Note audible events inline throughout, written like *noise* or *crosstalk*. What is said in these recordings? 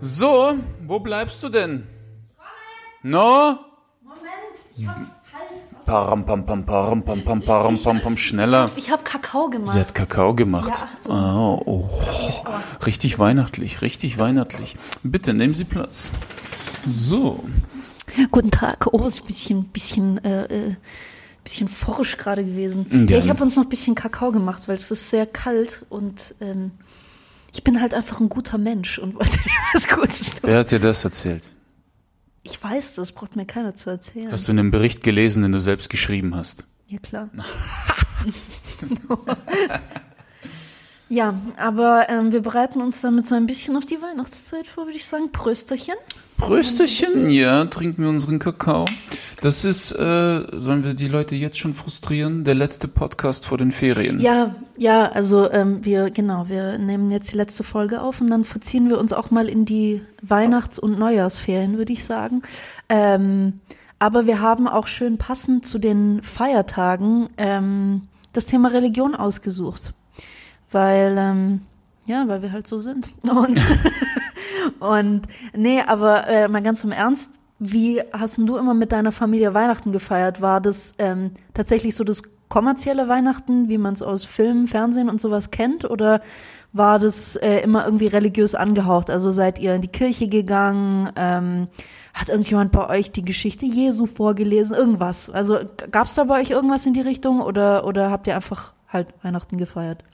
So, wo bleibst du denn? No? Moment, ich hab halt. Param, pam, pam, param, pam, pam, param, pam, pam, schneller. Ich habe Kakao gemacht. Sie hat Kakao gemacht. Ja, oh, oh, richtig weihnachtlich, richtig weihnachtlich. Bitte nehmen Sie Platz. So, Guten Tag. Oh, ist ein bisschen, bisschen, äh, äh, bisschen forsch gerade gewesen. Ja. Ja, ich habe uns noch ein bisschen Kakao gemacht, weil es ist sehr kalt und ähm, ich bin halt einfach ein guter Mensch und wollte *laughs* dir was Gutes tun. wer hat dir das erzählt? Ich weiß das, braucht mir keiner zu erzählen. Hast du einen Bericht gelesen, den du selbst geschrieben hast? Ja, klar. *laughs* ja, aber ähm, wir bereiten uns damit so ein bisschen auf die Weihnachtszeit vor, würde ich sagen. Prösterchen. Prösterchen, ja, trinken wir unseren Kakao. Das ist, äh, sollen wir die Leute jetzt schon frustrieren? Der letzte Podcast vor den Ferien. Ja, ja, also ähm, wir, genau, wir nehmen jetzt die letzte Folge auf und dann verziehen wir uns auch mal in die Weihnachts- und Neujahrsferien, würde ich sagen. Ähm, aber wir haben auch schön passend zu den Feiertagen ähm, das Thema Religion ausgesucht. Weil, ähm, ja, weil wir halt so sind. Und, *laughs* *laughs* und nee, aber äh, mal ganz im Ernst, wie hast denn du immer mit deiner Familie Weihnachten gefeiert? War das ähm, tatsächlich so das kommerzielle Weihnachten, wie man es aus Filmen, Fernsehen und sowas kennt? Oder war das äh, immer irgendwie religiös angehaucht? Also seid ihr in die Kirche gegangen? Ähm, hat irgendjemand bei euch die Geschichte Jesu vorgelesen? Irgendwas? Also gab es da bei euch irgendwas in die Richtung oder, oder habt ihr einfach halt Weihnachten gefeiert?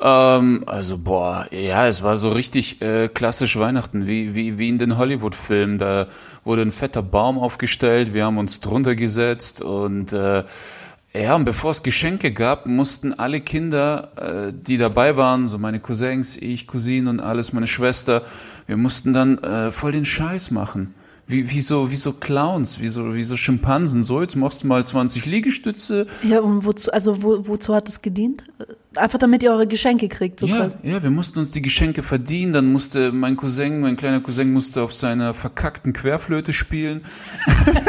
Ähm, also boah, ja, es war so richtig äh, klassisch Weihnachten, wie, wie, wie in den Hollywood-Filmen. Da wurde ein fetter Baum aufgestellt, wir haben uns drunter gesetzt und äh, ja, und bevor es Geschenke gab, mussten alle Kinder, äh, die dabei waren, so meine Cousins, ich, Cousinen und alles, meine Schwester, wir mussten dann äh, voll den Scheiß machen. Wie, wie, so, wie so Clowns, wie so, wie so Schimpansen. So, jetzt machst du mal 20 Liegestütze, Ja, und wozu, also wo, wozu hat es gedient? Einfach damit ihr eure Geschenke kriegt, so ja, quasi. ja, wir mussten uns die Geschenke verdienen. Dann musste mein Cousin, mein kleiner Cousin musste auf seiner verkackten Querflöte spielen. *laughs*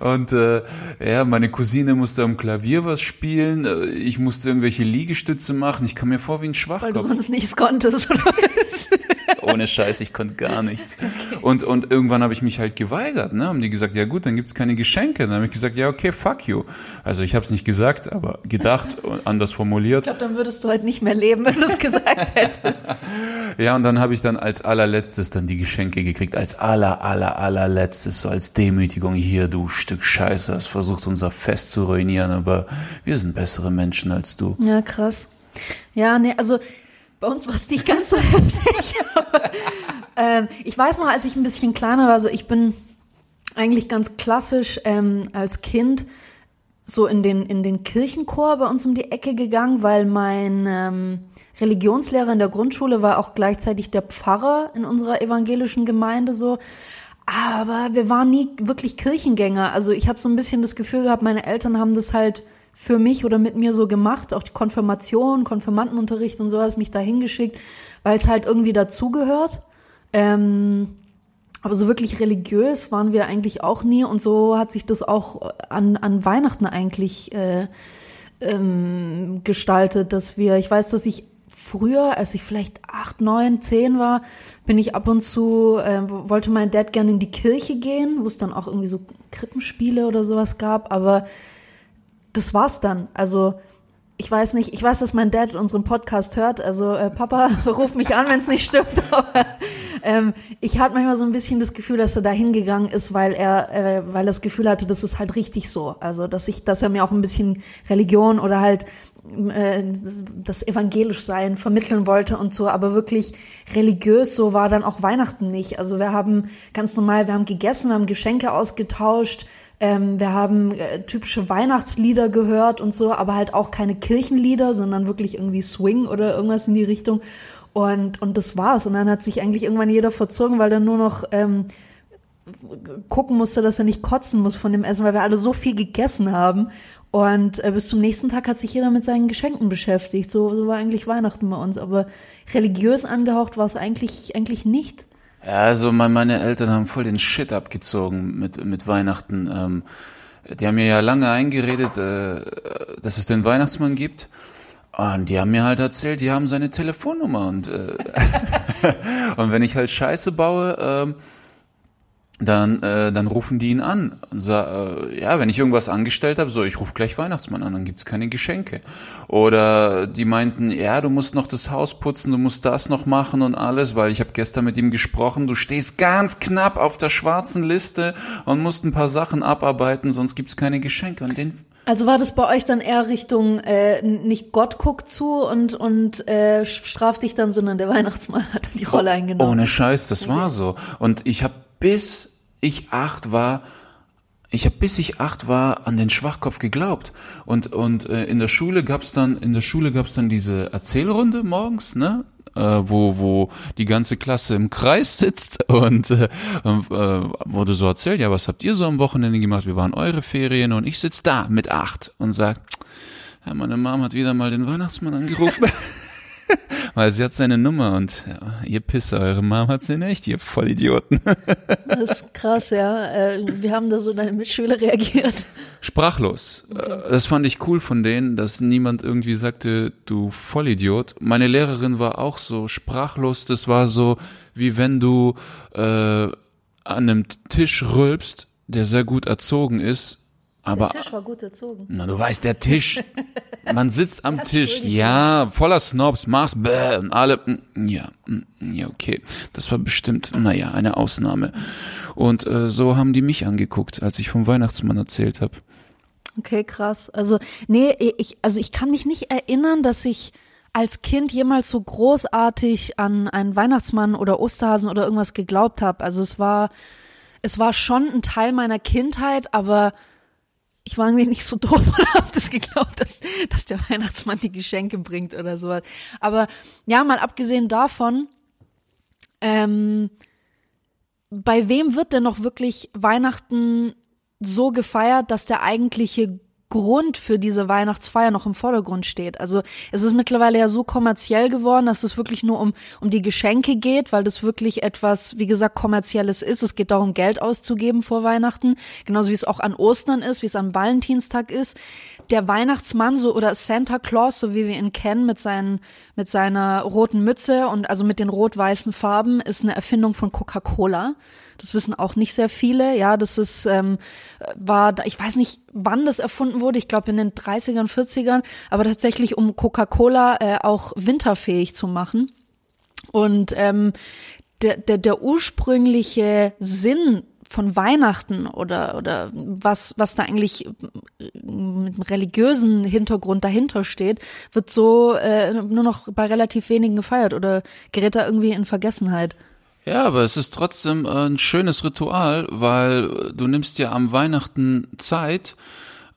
Und äh, ja, meine Cousine musste am Klavier was spielen. Ich musste irgendwelche Liegestütze machen. Ich kam mir vor wie ein Weil du Schwachkopf. sonst nichts konntest, oder was? *laughs* Ohne Scheiß, ich konnte gar nichts. *laughs* Und, und irgendwann habe ich mich halt geweigert. Ne? Haben die gesagt, ja gut, dann gibt's keine Geschenke. Dann habe ich gesagt, ja okay, fuck you. Also ich habe es nicht gesagt, aber gedacht und anders formuliert. Ich glaube, dann würdest du halt nicht mehr leben, wenn du es gesagt hättest. *laughs* Ja, und dann habe ich dann als allerletztes dann die Geschenke gekriegt. Als aller, aller, allerletztes, so als Demütigung. Hier, du Stück Scheiße, hast versucht, unser Fest zu ruinieren, aber wir sind bessere Menschen als du. Ja, krass. Ja, nee, also bei uns war es nicht ganz so *laughs* heftig. ähm, ich weiß noch, als ich ein bisschen kleiner war, also ich bin eigentlich ganz klassisch ähm, als Kind so in den, in den Kirchenchor bei uns um die Ecke gegangen, weil mein ähm, Religionslehrer in der Grundschule war auch gleichzeitig der Pfarrer in unserer evangelischen Gemeinde so. Aber wir waren nie wirklich Kirchengänger. Also ich habe so ein bisschen das Gefühl gehabt, meine Eltern haben das halt für mich oder mit mir so gemacht, auch die Konfirmation, Konfirmandenunterricht und sowas mich da hingeschickt, weil es halt irgendwie dazugehört. Ähm, aber so wirklich religiös waren wir eigentlich auch nie und so hat sich das auch an, an Weihnachten eigentlich äh, ähm, gestaltet, dass wir, ich weiß, dass ich früher, als ich vielleicht acht, neun, zehn war, bin ich ab und zu, äh, wollte mein Dad gerne in die Kirche gehen, wo es dann auch irgendwie so Krippenspiele oder sowas gab, aber das war's dann. Also ich weiß nicht, ich weiß, dass mein Dad unseren Podcast hört. Also äh, Papa, *laughs* ruf mich an, wenn es nicht stimmt. *laughs* Aber ähm, ich hatte manchmal so ein bisschen das Gefühl, dass er da hingegangen ist, weil er, äh, weil er das Gefühl hatte, das ist halt richtig so. Also dass ich, dass er mir auch ein bisschen Religion oder halt äh, das evangelisch sein vermitteln wollte und so, aber wirklich religiös so war dann auch Weihnachten nicht. Also wir haben ganz normal, wir haben gegessen, wir haben Geschenke ausgetauscht, Ähm, wir haben äh, typische Weihnachtslieder gehört und so, aber halt auch keine Kirchenlieder, sondern wirklich irgendwie Swing oder irgendwas in die Richtung. Und, und das war's. Und dann hat sich eigentlich irgendwann jeder verzogen, weil dann nur noch ähm, gucken musste, dass er nicht kotzen muss von dem Essen, weil wir alle so viel gegessen haben. Und äh, bis zum nächsten Tag hat sich jeder mit seinen Geschenken beschäftigt. So, so war eigentlich Weihnachten bei uns. Aber religiös angehaucht war es eigentlich, eigentlich nicht. Also meine Eltern haben voll den Shit abgezogen mit, mit Weihnachten. Ähm, die haben mir ja lange eingeredet, äh, dass es den Weihnachtsmann gibt. Und die haben mir halt erzählt, die haben seine Telefonnummer und, äh, *laughs* und wenn ich halt Scheiße baue, äh, dann, äh, dann rufen die ihn an und sagen, äh, ja, wenn ich irgendwas angestellt habe, so, ich rufe gleich Weihnachtsmann an, dann gibt's keine Geschenke. Oder die meinten, ja, du musst noch das Haus putzen, du musst das noch machen und alles, weil ich habe gestern mit ihm gesprochen, du stehst ganz knapp auf der schwarzen Liste und musst ein paar Sachen abarbeiten, sonst gibt's keine Geschenke. Und den also war das bei euch dann eher Richtung äh, nicht Gott guckt zu und und äh, straft dich dann, sondern der Weihnachtsmann hat dann die Rolle eingenommen. Ohne Scheiß, das war so. Und ich habe bis ich acht war, ich habe bis ich acht war an den Schwachkopf geglaubt. Und und äh, in der Schule gab's dann in der Schule gab's dann diese Erzählrunde morgens ne? Äh, wo wo die ganze Klasse im Kreis sitzt *laughs* und äh, äh, wurde so erzählt ja was habt ihr so am Wochenende gemacht? Wie waren eure Ferien und ich sitz da mit acht und sag ja, meine Mom hat wieder mal den Weihnachtsmann angerufen *laughs* Weil sie hat seine Nummer und ja, ihr Pisser, eure Mom hat sie nicht, ihr Vollidioten. *laughs* das ist krass, ja. Äh, wie haben da so deine Mitschüler reagiert? Sprachlos. Okay. Äh, das fand ich cool von denen, dass niemand irgendwie sagte, du Vollidiot. Meine Lehrerin war auch so sprachlos. Das war so, wie wenn du äh, an einem Tisch rülpst, der sehr gut erzogen ist aber, der Tisch war gut erzogen. Na, du weißt, der Tisch. Man sitzt am *laughs* Tisch, ja, voller Snobs, Mars, bäh, und alle, mm, ja, mm, ja, okay. Das war bestimmt, naja, eine Ausnahme. Und äh, so haben die mich angeguckt, als ich vom Weihnachtsmann erzählt habe. Okay, krass. Also, nee, ich, also ich kann mich nicht erinnern, dass ich als Kind jemals so großartig an einen Weihnachtsmann oder Osterhasen oder irgendwas geglaubt habe. Also es war, es war schon ein Teil meiner Kindheit, aber ich war irgendwie nicht so doof und *laughs* habe das geglaubt, dass, dass der Weihnachtsmann die Geschenke bringt oder sowas. Aber ja, mal abgesehen davon, ähm, bei wem wird denn noch wirklich Weihnachten so gefeiert, dass der eigentliche Grund für diese Weihnachtsfeier noch im Vordergrund steht. Also es ist mittlerweile ja so kommerziell geworden, dass es wirklich nur um, um die Geschenke geht, weil das wirklich etwas, wie gesagt, kommerzielles ist. Es geht darum, Geld auszugeben vor Weihnachten, genauso wie es auch an Ostern ist, wie es am Valentinstag ist. Der Weihnachtsmann so oder Santa Claus, so wie wir ihn kennen, mit seinen, mit seiner roten Mütze und also mit den rot-weißen Farben, ist eine Erfindung von Coca-Cola. Das wissen auch nicht sehr viele. Ja, das ist, ähm, war, ich weiß nicht, wann das erfunden wurde. Ich glaube in den 30ern, 40ern, aber tatsächlich um Coca-Cola äh, auch winterfähig zu machen. Und ähm, der, der, der ursprüngliche Sinn von Weihnachten oder oder was was da eigentlich mit einem religiösen Hintergrund dahinter steht, wird so äh, nur noch bei relativ wenigen gefeiert oder gerät da irgendwie in Vergessenheit. Ja, aber es ist trotzdem äh, ein schönes Ritual, weil du nimmst dir am Weihnachten Zeit,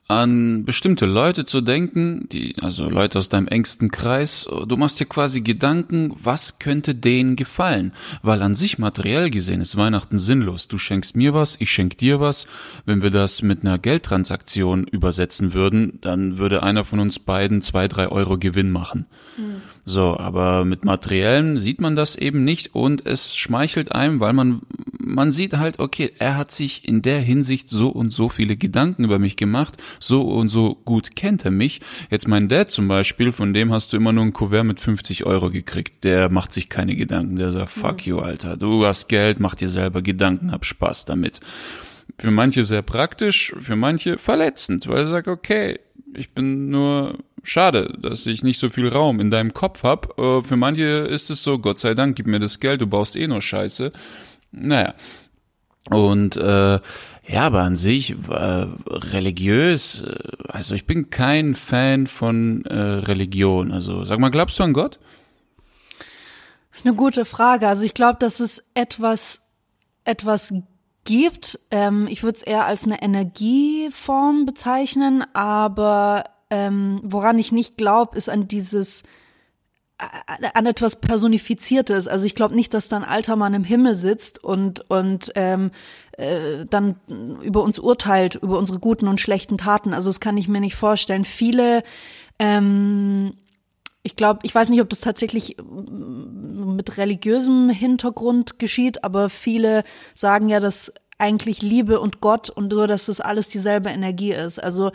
an bestimmte Leute zu denken, die, also Leute aus deinem engsten Kreis. Du machst dir quasi Gedanken, was könnte denen gefallen? Weil an sich materiell gesehen ist Weihnachten sinnlos. Du schenkst mir was, ich schenk dir was. Wenn wir das mit einer Geldtransaktion übersetzen würden, dann würde einer von uns beiden zwei, drei Euro Gewinn machen. Mhm. So, aber mit Materiellen sieht man das eben nicht und es schmeichelt einem, weil man, man sieht halt, okay, er hat sich in der Hinsicht so und so viele Gedanken über mich gemacht, so und so gut kennt er mich. Jetzt mein Dad zum Beispiel, von dem hast du immer nur ein Kuvert mit 50 Euro gekriegt, der macht sich keine Gedanken, der sagt, fuck you, Alter, du hast Geld, mach dir selber Gedanken, hab Spaß damit. Für manche sehr praktisch, für manche verletzend, weil er sagt, okay, ich bin nur schade, dass ich nicht so viel Raum in deinem Kopf hab. Äh, für manche ist es so, Gott sei Dank, gib mir das Geld, du baust eh nur Scheiße. Naja. Und äh, ja, aber an sich äh, religiös, äh, also ich bin kein Fan von äh, Religion. Also sag mal, glaubst du an Gott? Das ist eine gute Frage. Also ich glaube, dass es etwas etwas gibt. Ähm, ich würde es eher als eine Energieform bezeichnen, aber ähm, woran ich nicht glaube, ist an dieses an etwas Personifiziertes. Also ich glaube nicht, dass da ein alter Mann im Himmel sitzt und, und ähm, äh, dann über uns urteilt, über unsere guten und schlechten Taten. Also das kann ich mir nicht vorstellen. Viele, ähm, ich glaube, ich weiß nicht, ob das tatsächlich äh, mit religiösem Hintergrund geschieht, aber viele sagen ja, dass eigentlich Liebe und Gott und so, dass das alles dieselbe Energie ist. Also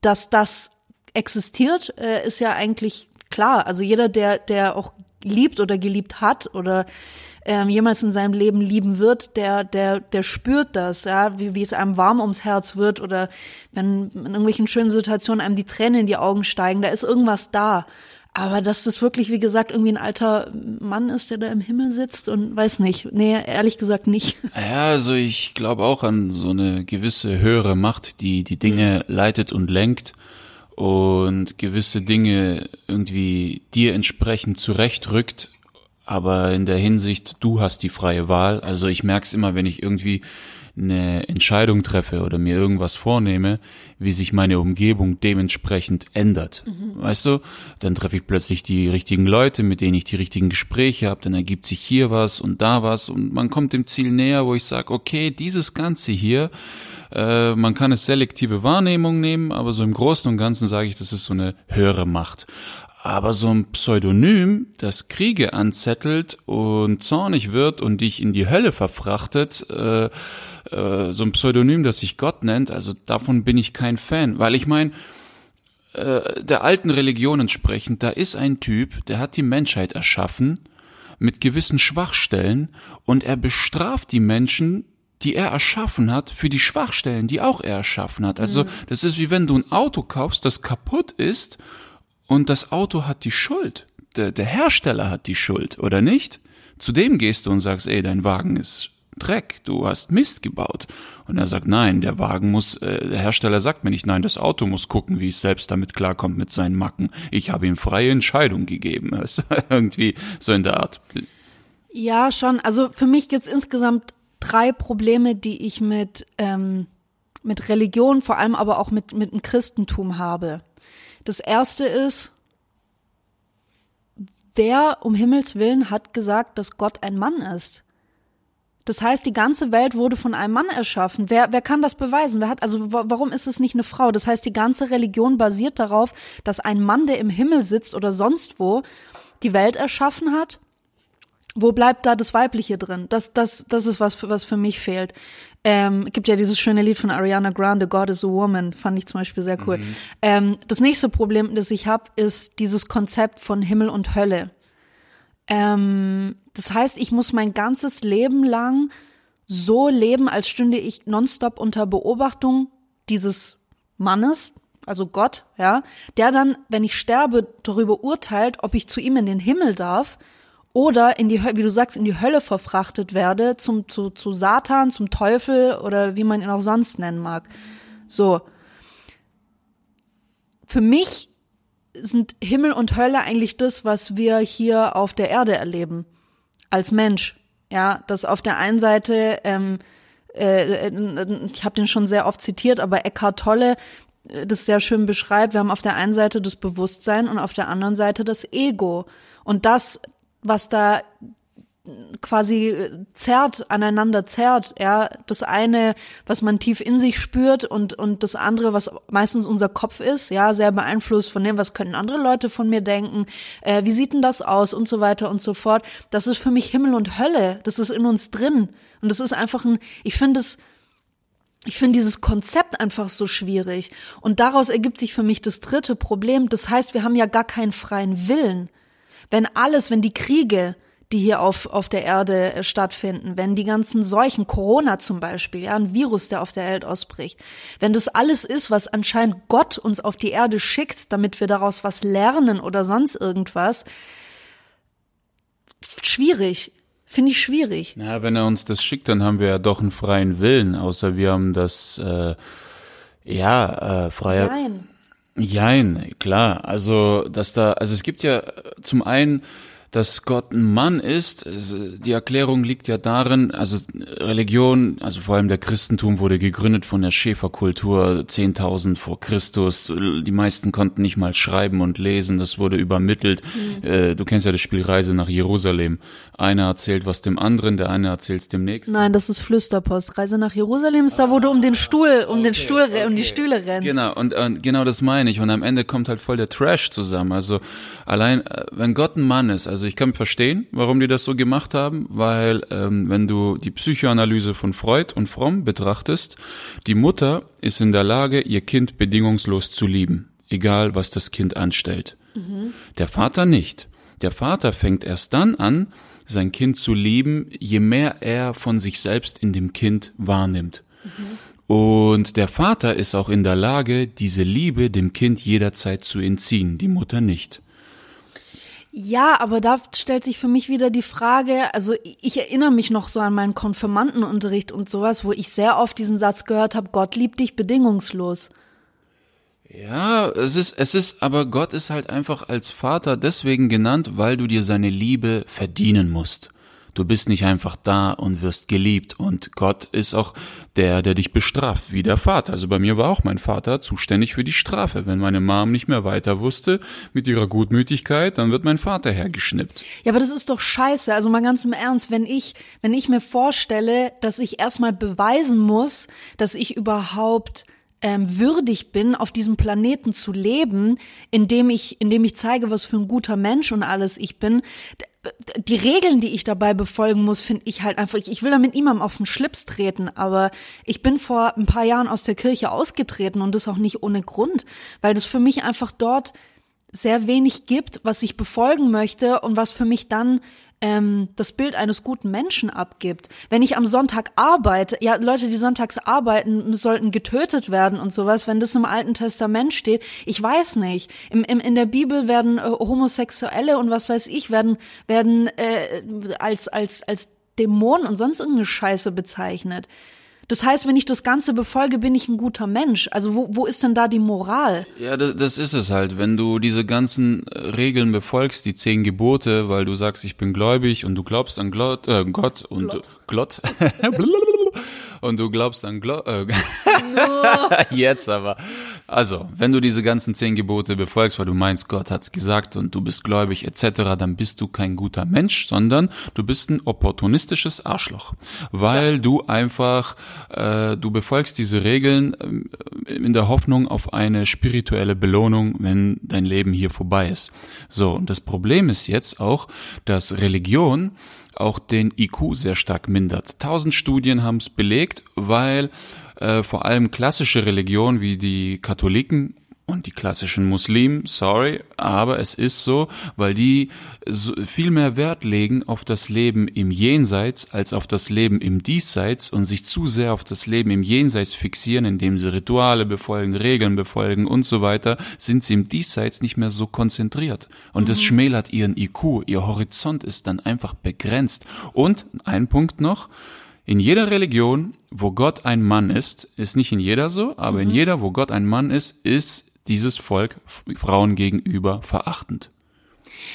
dass das existiert, äh, ist ja eigentlich klar. Also jeder, der, der auch liebt oder geliebt hat oder ähm, jemals in seinem Leben lieben wird, der, der, der spürt das, ja, wie, wie es einem warm ums Herz wird oder wenn in irgendwelchen schönen Situationen einem die Tränen in die Augen steigen, da ist irgendwas da. Aber dass das wirklich, wie gesagt, irgendwie ein alter Mann ist, der da im Himmel sitzt und weiß nicht. Nee, ehrlich gesagt nicht. *laughs* Ja, also ich glaube auch an so eine gewisse höhere Macht, die die Dinge leitet und lenkt und gewisse Dinge irgendwie dir entsprechend zurechtrückt, aber in der Hinsicht, du hast die freie Wahl. Also ich merke es immer, wenn ich irgendwie eine Entscheidung treffe oder mir irgendwas vornehme, wie sich meine Umgebung dementsprechend ändert. Mhm. Weißt du? Dann treffe ich plötzlich die richtigen Leute, mit denen ich die richtigen Gespräche habe, dann ergibt sich hier was und da was und man kommt dem Ziel näher, wo ich sage, okay, dieses Ganze hier, äh, man kann es selektive Wahrnehmung nehmen, aber so im Großen und Ganzen sage ich, das ist so eine höhere Macht. Aber so ein Pseudonym, das Kriege anzettelt und zornig wird und dich in die Hölle verfrachtet, äh, äh, so ein Pseudonym, das sich Gott nennt, also davon bin ich kein Fan. Weil ich meine, äh, der alten Religion entsprechend, da ist ein Typ, der hat die Menschheit erschaffen mit gewissen Schwachstellen und er bestraft die Menschen, die er erschaffen hat, für die Schwachstellen, die auch er erschaffen hat. Also mhm. das ist wie wenn du ein Auto kaufst, das kaputt ist und das Auto hat die Schuld. Der, der Hersteller hat die Schuld, oder nicht? Zu dem gehst du und sagst, ey, dein Wagen ist Dreck, du hast Mist gebaut. Und er sagt, nein, der Wagen muss, äh, der Hersteller sagt mir nicht, nein, das Auto muss gucken, wie es selbst damit klarkommt mit seinen Macken. Ich habe ihm freie Entscheidung gegeben. *laughs* irgendwie so in der Art. Ja, schon. Also für mich gibt's insgesamt drei Probleme, die ich mit, ähm, mit Religion, vor allem aber auch mit, mit dem Christentum habe. Das erste ist, wer um Himmels Willen hat gesagt, dass Gott ein Mann ist? Das heißt, die ganze Welt wurde von einem Mann erschaffen. Wer, wer kann das beweisen? Wer hat, also warum ist es nicht eine Frau? Das heißt, die ganze Religion basiert darauf, dass ein Mann, der im Himmel sitzt oder sonst wo, die Welt erschaffen hat. Wo bleibt da das Weibliche drin? Das, das, das ist was, was für mich fehlt. Ähm, gibt ja dieses schöne Lied von Ariana Grande, God is a Woman, fand ich zum Beispiel sehr cool. Mhm. Ähm, das nächste Problem, das ich habe, ist dieses Konzept von Himmel und Hölle. Ähm, das heißt, ich muss mein ganzes Leben lang so leben, als stünde ich nonstop unter Beobachtung dieses Mannes, also Gott, ja, der dann, wenn ich sterbe, darüber urteilt, ob ich zu ihm in den Himmel darf oder in die, wie du sagst, in die Hölle verfrachtet werde, zum, zu, zu Satan, zum Teufel oder wie man ihn auch sonst nennen mag. So. Für mich sind Himmel und Hölle eigentlich das, was wir hier auf der Erde erleben. Als Mensch. Ja, dass auf der einen Seite, ähm, äh, ich habe den schon sehr oft zitiert, aber Eckhart Tolle äh, das sehr schön beschreibt. Wir haben auf der einen Seite das Bewusstsein und auf der anderen Seite das Ego. Und das, was da quasi äh, zerrt, aneinander zerrt, ja, das eine, was man tief in sich spürt und, und das andere, was meistens unser Kopf ist, ja, sehr beeinflusst von dem, was können andere Leute von mir denken, äh, wie sieht denn das aus und so weiter und so fort. Das ist für mich Himmel und Hölle, das ist in uns drin. Und das ist einfach ein, ich finde es, ich finde dieses Konzept einfach so schwierig. Und daraus ergibt sich für mich das dritte Problem, das heißt, wir haben ja gar keinen freien Willen. Wenn alles, wenn die Kriege, die hier auf, auf der Erde äh, stattfinden, wenn die ganzen Seuchen, Corona zum Beispiel, ja, ein Virus, der auf der Welt ausbricht, wenn das alles ist, was anscheinend Gott uns auf die Erde schickt, damit wir daraus was lernen oder sonst irgendwas, schwierig. Finde ich schwierig. Na, wenn er uns das schickt, dann haben wir ja doch einen freien Willen, außer wir haben das, äh, ja, äh, freier. Nein. Jein, klar. Also, dass da, also es gibt ja zum einen dass Gott ein Mann ist, die Erklärung liegt ja darin, also Religion, also vor allem der Christentum wurde gegründet von der Schäferkultur 10.000 vor Christus. Die meisten konnten nicht mal schreiben und lesen, das wurde übermittelt. Mhm. Du kennst ja das Spiel Reise nach Jerusalem. Einer erzählt was dem anderen, der eine erzählt es dem nächsten. Nein, das ist Flüsterpost. Reise nach Jerusalem ist da, wo du um den Stuhl, um okay, den Stuhl, okay. um die Stühle rennst. Genau, und, und genau das meine ich. Und am Ende kommt halt voll der Trash zusammen. Also allein, äh, wenn Gott ein Mann ist, also ich kann verstehen, warum die das so gemacht haben, weil ähm, wenn du die Psychoanalyse von Freud und Fromm betrachtest, die Mutter ist in der Lage, ihr Kind bedingungslos zu lieben, egal was das Kind anstellt. Mhm. Der Vater nicht. Der Vater fängt erst dann an, sein Kind zu lieben, je mehr er von sich selbst in dem Kind wahrnimmt. Mhm. Und der Vater ist auch in der Lage, diese Liebe dem Kind jederzeit zu entziehen, die Mutter nicht. Ja, aber da stellt sich für mich wieder die Frage, also ich erinnere mich noch so an meinen Konfirmandenunterricht und sowas, wo ich sehr oft diesen Satz gehört habe, Gott liebt dich bedingungslos. Ja, es ist, es ist, aber Gott ist halt einfach als Vater deswegen genannt, weil du dir seine Liebe verdienen musst. Du bist nicht einfach da und wirst geliebt. Und Gott ist auch der, der dich bestraft, wie der Vater. Also bei mir war auch mein Vater zuständig für die Strafe. Wenn meine Mom nicht mehr weiter wusste mit ihrer Gutmütigkeit, dann wird mein Vater hergeschnippt. Ja, aber das ist doch scheiße. Also mal ganz im Ernst, wenn ich, wenn ich mir vorstelle, dass ich erstmal beweisen muss, dass ich überhaupt ähm, würdig bin, auf diesem Planeten zu leben, indem ich, indem ich zeige, was für ein guter Mensch und alles ich bin. Die Regeln, die ich dabei befolgen muss, finde ich halt einfach, ich will damit niemandem auf den Schlips treten, aber ich bin vor ein paar Jahren aus der Kirche ausgetreten und das auch nicht ohne Grund, weil das für mich einfach dort sehr wenig gibt, was ich befolgen möchte und was für mich dann ähm, das Bild eines guten Menschen abgibt. Wenn ich am Sonntag arbeite, ja, Leute, die sonntags arbeiten, sollten getötet werden und sowas, wenn das im Alten Testament steht, ich weiß nicht. Im, im, in der Bibel werden äh, Homosexuelle und was weiß ich, werden, werden äh, als, als, als Dämonen und sonst irgendeine Scheiße bezeichnet. Das heißt, wenn ich das Ganze befolge, bin ich ein guter Mensch. Also wo, wo ist denn da die Moral? Ja, das, das ist es halt. Wenn du diese ganzen äh, Regeln befolgst, die zehn Gebote, weil du sagst, ich bin gläubig und du glaubst an Glott, äh, Gott und Glott. Glott. *laughs* und du glaubst an Glo äh, *laughs* Jetzt aber. Also, wenn du diese ganzen zehn Gebote befolgst, weil du meinst, Gott hat's gesagt und du bist gläubig etc., dann bist du kein guter Mensch, sondern du bist ein opportunistisches Arschloch, weil ja. du einfach, äh, du befolgst diese Regeln äh, in der Hoffnung auf eine spirituelle Belohnung, wenn dein Leben hier vorbei ist. So, und das Problem ist jetzt auch, dass Religion auch den IQ sehr stark mindert. Tausend Studien haben es belegt, weil äh, vor allem klassische Religionen wie die Katholiken und die klassischen Muslimen, sorry, aber es ist so, weil die viel mehr Wert legen auf das Leben im Jenseits als auf das Leben im Diesseits und sich zu sehr auf das Leben im Jenseits fixieren, indem sie Rituale befolgen, Regeln befolgen und so weiter, sind sie im Diesseits nicht mehr so konzentriert. Und mhm. das schmälert ihren IQ, ihr Horizont ist dann einfach begrenzt. Und ein Punkt noch, in jeder Religion, wo Gott ein Mann ist, ist nicht in jeder so, aber mhm. in jeder, wo Gott ein Mann ist, ist dieses Volk Frauen gegenüber verachtend.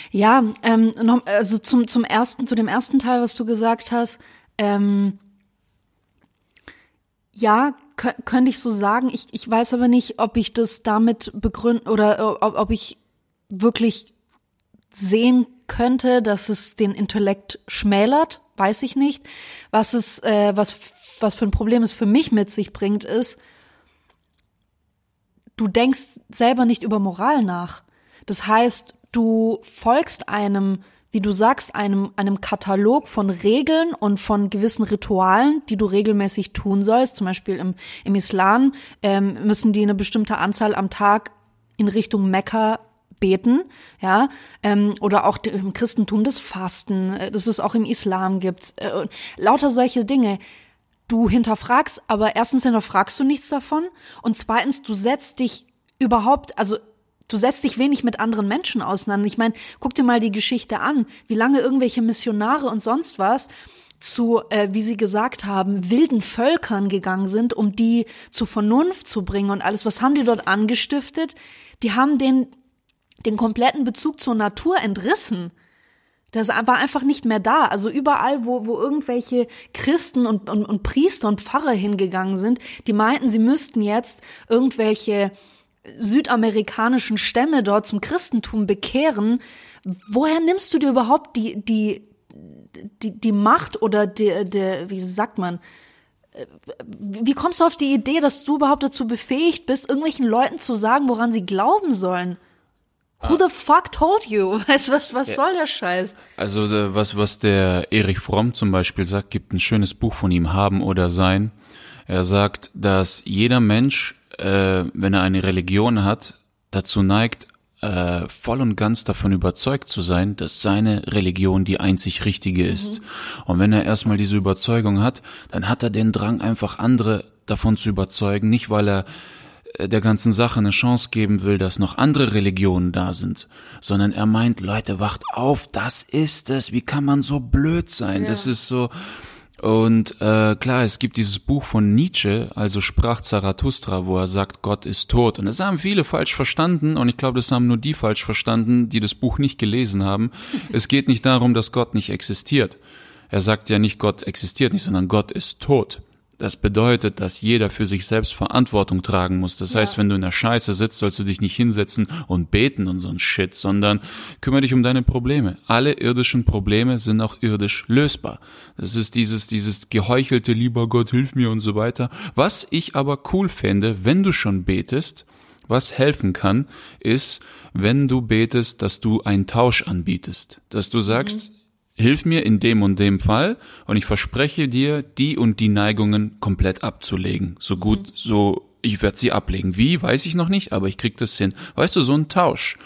Ja, ähm, noch, also zum, zum ersten, zu dem ersten Teil, was du gesagt hast, ähm, ja, könnte ich so sagen. Ich, ich weiß aber nicht, ob ich das damit begründen oder ob, ob ich wirklich sehen könnte, dass es den Intellekt schmälert, weiß ich nicht. Was es, äh, was, was für ein Problem es für mich mit sich bringt, ist, du denkst selber nicht über Moral nach. Das heißt, du folgst einem, wie du sagst, einem, einem Katalog von Regeln und von gewissen Ritualen, die du regelmäßig tun sollst. Zum Beispiel im, im Islam ähm, müssen die eine bestimmte Anzahl am Tag in Richtung Mekka beten, ja, ähm, oder auch im Christentum das Fasten, äh, das es auch im Islam gibt, äh, lauter solche Dinge. Du hinterfragst, aber erstens hinterfragst du nichts davon und zweitens, du setzt dich überhaupt, also du setzt dich wenig mit anderen Menschen auseinander. Ich meine, guck dir mal die Geschichte an, wie lange irgendwelche Missionare und sonst was zu, äh, wie sie gesagt haben, wilden Völkern gegangen sind, um die zur Vernunft zu bringen und alles. Was haben die dort angestiftet? Die haben den den kompletten Bezug zur Natur entrissen. Das war einfach nicht mehr da. Also überall, wo, wo irgendwelche Christen und, und, und Priester und Pfarrer hingegangen sind, die meinten, sie müssten jetzt irgendwelche südamerikanischen Stämme dort zum Christentum bekehren. Woher nimmst du dir überhaupt die, die, die, die Macht oder der, der, wie sagt man, wie kommst du auf die Idee, dass du überhaupt dazu befähigt bist, irgendwelchen Leuten zu sagen, woran sie glauben sollen? Who the fuck told you? *laughs* Weißt was, was soll der Scheiß? Also, was, was der Erich Fromm zum Beispiel sagt, gibt ein schönes Buch von ihm, Haben oder Sein. Er sagt, dass jeder Mensch, äh, wenn er eine Religion hat, dazu neigt, äh, voll und ganz davon überzeugt zu sein, dass seine Religion die einzig richtige ist. Mhm. Und wenn er erstmal diese Überzeugung hat, dann hat er den Drang, einfach andere davon zu überzeugen, nicht weil er äh, der ganzen Sache eine Chance geben will, dass noch andere Religionen da sind, sondern er meint, Leute, wacht auf, das ist es, wie kann man so blöd sein? Ja. Das ist so, und äh, klar, es gibt dieses Buch von Nietzsche, also sprach Zarathustra, wo er sagt, Gott ist tot. Und das haben viele falsch verstanden und ich glaube, das haben nur die falsch verstanden, die das Buch nicht gelesen haben. *laughs* es geht nicht darum, dass Gott nicht existiert. Er sagt ja nicht, Gott existiert nicht, sondern Gott ist tot. Das bedeutet, dass jeder für sich selbst Verantwortung tragen muss. Das ja. heißt, wenn du in der Scheiße sitzt, sollst du dich nicht hinsetzen und beten und so ein Shit, sondern kümmere dich um deine Probleme. Alle irdischen Probleme sind auch irdisch lösbar. Das ist dieses, dieses geheuchelte, lieber Gott, hilf mir und so weiter. Was ich aber cool fände, wenn du schon betest, was helfen kann, ist, wenn du betest, dass du einen Tausch anbietest. Dass du sagst, mhm hilf mir in dem und dem Fall und ich verspreche dir, die und die Neigungen komplett abzulegen. So gut, mhm. so, ich werde sie ablegen. Wie, weiß ich noch nicht, aber ich krieg das hin. Weißt du, so ein Tausch.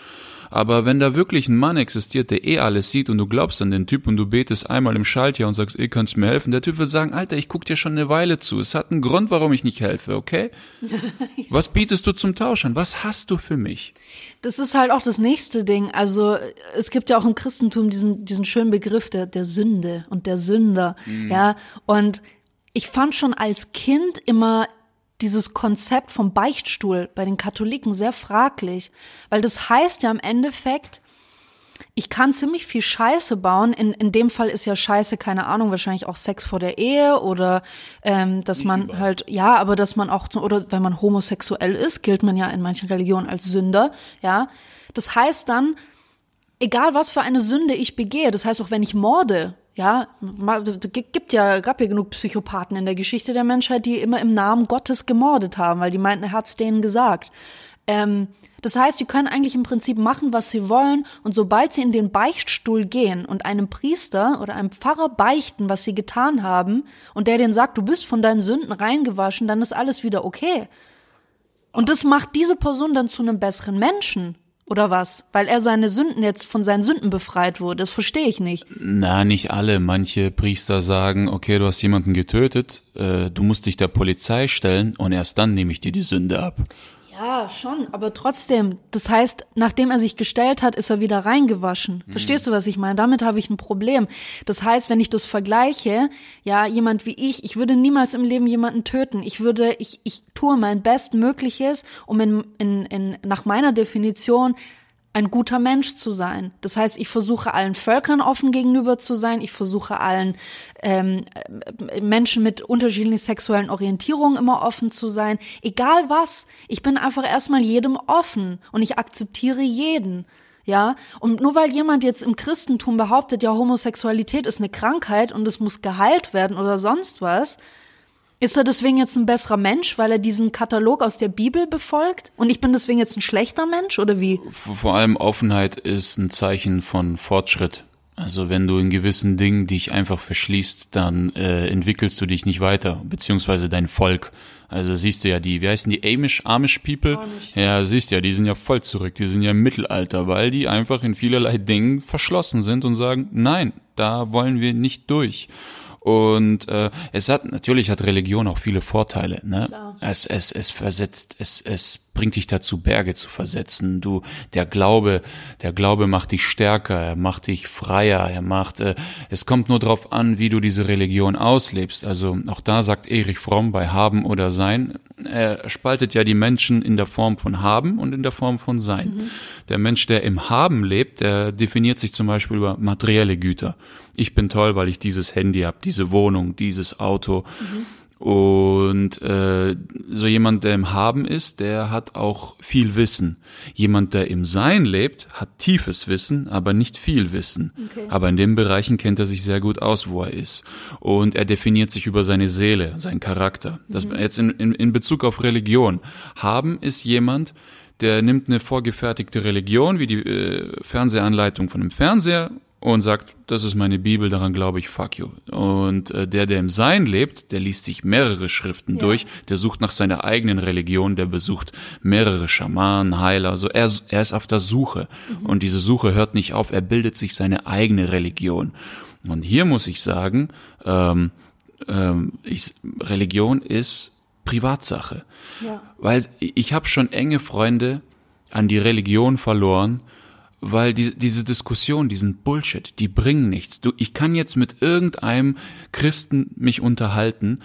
Aber wenn da wirklich ein Mann existiert, der eh alles sieht und du glaubst an den Typ und du betest einmal im Schaltjahr und sagst, eh, kannst mir helfen, der Typ wird sagen, Alter, ich guck dir schon eine Weile zu. Es hat einen Grund, warum ich nicht helfe, okay? *laughs* Was bietest du zum Tausch an? Was hast du für mich? Das ist halt auch das nächste Ding. Also es gibt ja auch im Christentum diesen, diesen schönen Begriff der, der Sünde und der Sünder, mhm. ja. Und ich fand schon als Kind immer dieses Konzept vom Beichtstuhl bei den Katholiken sehr fraglich, weil das heißt ja im Endeffekt, ich kann ziemlich viel Scheiße bauen. In, in dem Fall ist ja Scheiße, keine Ahnung, wahrscheinlich auch Sex vor der Ehe oder ähm, dass Nicht man überall. halt, ja, aber dass man auch, oder wenn man homosexuell ist, gilt man ja in manchen Religionen als Sünder, ja. Das heißt dann, egal was für eine Sünde ich begehe, das heißt auch wenn ich morde, ja, gibt ja, gab ja genug Psychopathen in der Geschichte der Menschheit, die immer im Namen Gottes gemordet haben, weil die meinten, er hat's denen gesagt. Ähm, das heißt, die können eigentlich im Prinzip machen, was sie wollen, und sobald sie in den Beichtstuhl gehen und einem Priester oder einem Pfarrer beichten, was sie getan haben, und der denen sagt, du bist von deinen Sünden reingewaschen, dann ist alles wieder okay. Und das macht diese Person dann zu einem besseren Menschen. Oder was? Weil er seine Sünden jetzt von seinen Sünden befreit wurde. Das verstehe ich nicht. Na, nicht alle. Manche Priester sagen, okay, du hast jemanden getötet, äh, du musst dich der Polizei stellen und erst dann nehme ich dir die Sünde ab. Ja, schon, aber trotzdem, das heißt, nachdem er sich gestellt hat, ist er wieder reingewaschen. Mhm. Verstehst du, was ich meine? Damit habe ich ein Problem. Das heißt, wenn ich das vergleiche, ja, jemand wie ich, ich würde niemals im Leben jemanden töten. Ich würde, ich, ich tue mein Bestmögliches, um in, in, in, nach meiner Definition ein guter Mensch zu sein. Das heißt, ich versuche allen Völkern offen gegenüber zu sein. Ich versuche allen ähm, Menschen mit unterschiedlichen sexuellen Orientierungen immer offen zu sein. Egal was. Ich bin einfach erstmal jedem offen und ich akzeptiere jeden. Ja, und nur weil jemand jetzt im Christentum behauptet, ja, Homosexualität ist eine Krankheit und es muss geheilt werden oder sonst was, ist er deswegen jetzt ein besserer Mensch, weil er diesen Katalog aus der Bibel befolgt? Und ich bin deswegen jetzt ein schlechter Mensch oder wie? Vor allem Offenheit ist ein Zeichen von Fortschritt. Also wenn du in gewissen Dingen dich einfach verschließt, dann äh, entwickelst du dich nicht weiter, beziehungsweise dein Volk. Also siehst du ja die, wie heißen die Amish, Amish People? Amish. Ja, siehst ja, die sind ja voll zurück, die sind ja im Mittelalter, weil die einfach in vielerlei Dingen verschlossen sind und sagen, nein, da wollen wir nicht durch. Und äh, es hat natürlich hat Religion auch viele Vorteile. Ne? Es, es, es versetzt, es, es bringt dich dazu, Berge zu versetzen. Du, der Glaube, der Glaube macht dich stärker, er macht dich freier, er macht, äh, es kommt nur darauf an, wie du diese Religion auslebst. Also auch da sagt Erich Fromm bei Haben oder Sein, er spaltet ja die Menschen in der Form von Haben und in der Form von Sein. Mhm. Der Mensch, der im Haben lebt, der definiert sich zum Beispiel über materielle Güter. Ich bin toll, weil ich dieses Handy habe, diese Wohnung, dieses Auto. Mhm. Und äh, so jemand, der im Haben ist, der hat auch viel Wissen. Jemand, der im Sein lebt, hat tiefes Wissen, aber nicht viel Wissen. Okay. Aber in den Bereichen kennt er sich sehr gut aus, wo er ist. Und er definiert sich über seine Seele, seinen Charakter. Das mhm. jetzt in, in, in Bezug auf Religion. Haben ist jemand, der nimmt eine vorgefertigte Religion, wie die äh, Fernsehanleitung von einem Fernseher und sagt, das ist meine Bibel, daran glaube ich, fuck you. Und äh, der, der im Sein lebt, der liest sich mehrere Schriften ja. durch, der sucht nach seiner eigenen Religion, der besucht mehrere Schamanen, Heiler, also er, er ist auf der Suche. Mhm. Und diese Suche hört nicht auf, er bildet sich seine eigene Religion. Und hier muss ich sagen, ähm, ähm, ich, Religion ist Privatsache. Ja. Weil ich habe schon enge Freunde an die Religion verloren, weil die, diese Diskussion, diesen Bullshit, die bringen nichts. Du, ich kann jetzt mit irgendeinem Christen mich unterhalten.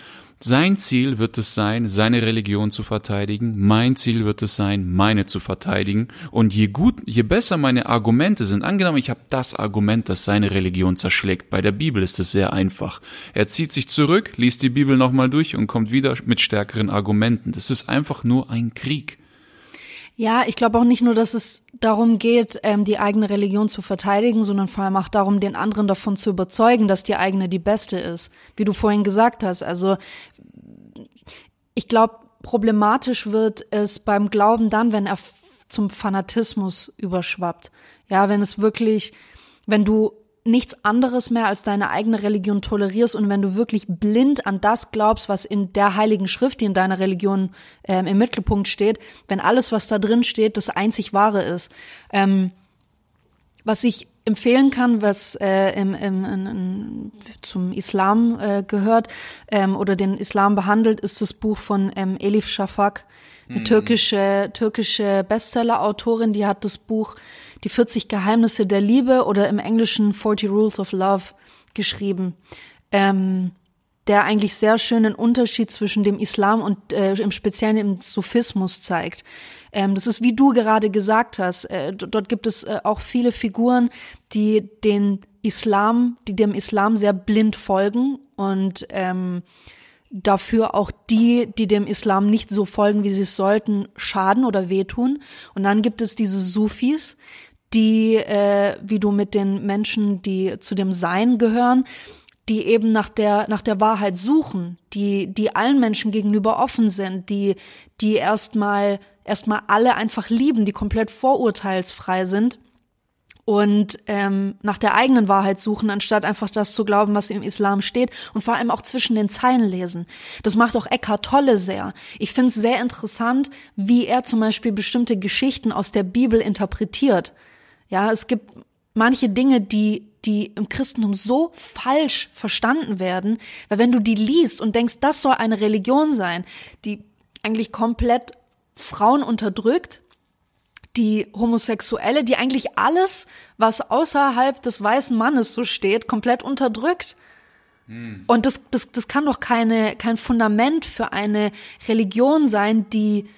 Sein Ziel wird es sein, seine Religion zu verteidigen. Mein Ziel wird es sein, meine zu verteidigen. Und je gut, je besser meine Argumente sind, angenommen, ich habe das Argument, das seine Religion zerschlägt. Bei der Bibel ist es sehr einfach. Er zieht sich zurück, liest die Bibel nochmal durch und kommt wieder mit stärkeren Argumenten. Das ist einfach nur ein Krieg. Ja, ich glaube auch nicht nur, dass es darum geht, ähm, die eigene Religion zu verteidigen, sondern vor allem auch darum, den anderen davon zu überzeugen, dass die eigene die beste ist. Wie du vorhin gesagt hast. Also ich glaube, problematisch wird es beim Glauben dann, wenn er zum Fanatismus überschwappt. Ja, wenn es wirklich, wenn du nichts anderes mehr als deine eigene Religion tolerierst und wenn du wirklich blind an das glaubst, was in der heiligen Schrift, die in deiner Religion ähm, im Mittelpunkt steht, wenn alles, was da drin steht, das einzig wahre ist. Ähm, was ich empfehlen kann, was äh, im, im, in, zum Islam äh, gehört ähm, oder den Islam behandelt, ist das Buch von ähm, Elif Shafak, eine mhm. türkische, türkische Bestseller-Autorin, die hat das Buch die 40 Geheimnisse der Liebe oder im Englischen 40 Rules of Love geschrieben, ähm, der eigentlich sehr schönen Unterschied zwischen dem Islam und äh, im Speziellen im Sufismus zeigt. Ähm, das ist, wie du gerade gesagt hast, äh, dort gibt es äh, auch viele Figuren, die den Islam, die dem Islam sehr blind folgen und ähm, dafür auch die, die dem Islam nicht so folgen, wie sie es sollten, schaden oder wehtun. Und dann gibt es diese Sufis, die, äh, wie du mit den Menschen, die zu dem Sein gehören, die eben nach der, nach der Wahrheit suchen, die, die allen Menschen gegenüber offen sind, die, die erstmal, erstmal alle einfach lieben, die komplett vorurteilsfrei sind und ähm, nach der eigenen Wahrheit suchen, anstatt einfach das zu glauben, was im Islam steht und vor allem auch zwischen den Zeilen lesen. Das macht auch Eckhart Tolle sehr. Ich finde es sehr interessant, wie er zum Beispiel bestimmte Geschichten aus der Bibel interpretiert. Ja, es gibt manche Dinge, die die im Christentum so falsch verstanden werden, weil wenn du die liest und denkst, das soll eine Religion sein, die eigentlich komplett Frauen unterdrückt, die Homosexuelle, die eigentlich alles, was außerhalb des weißen Mannes so steht, komplett unterdrückt. Hm. Und das, das, das kann doch keine, kein Fundament für eine Religion sein, die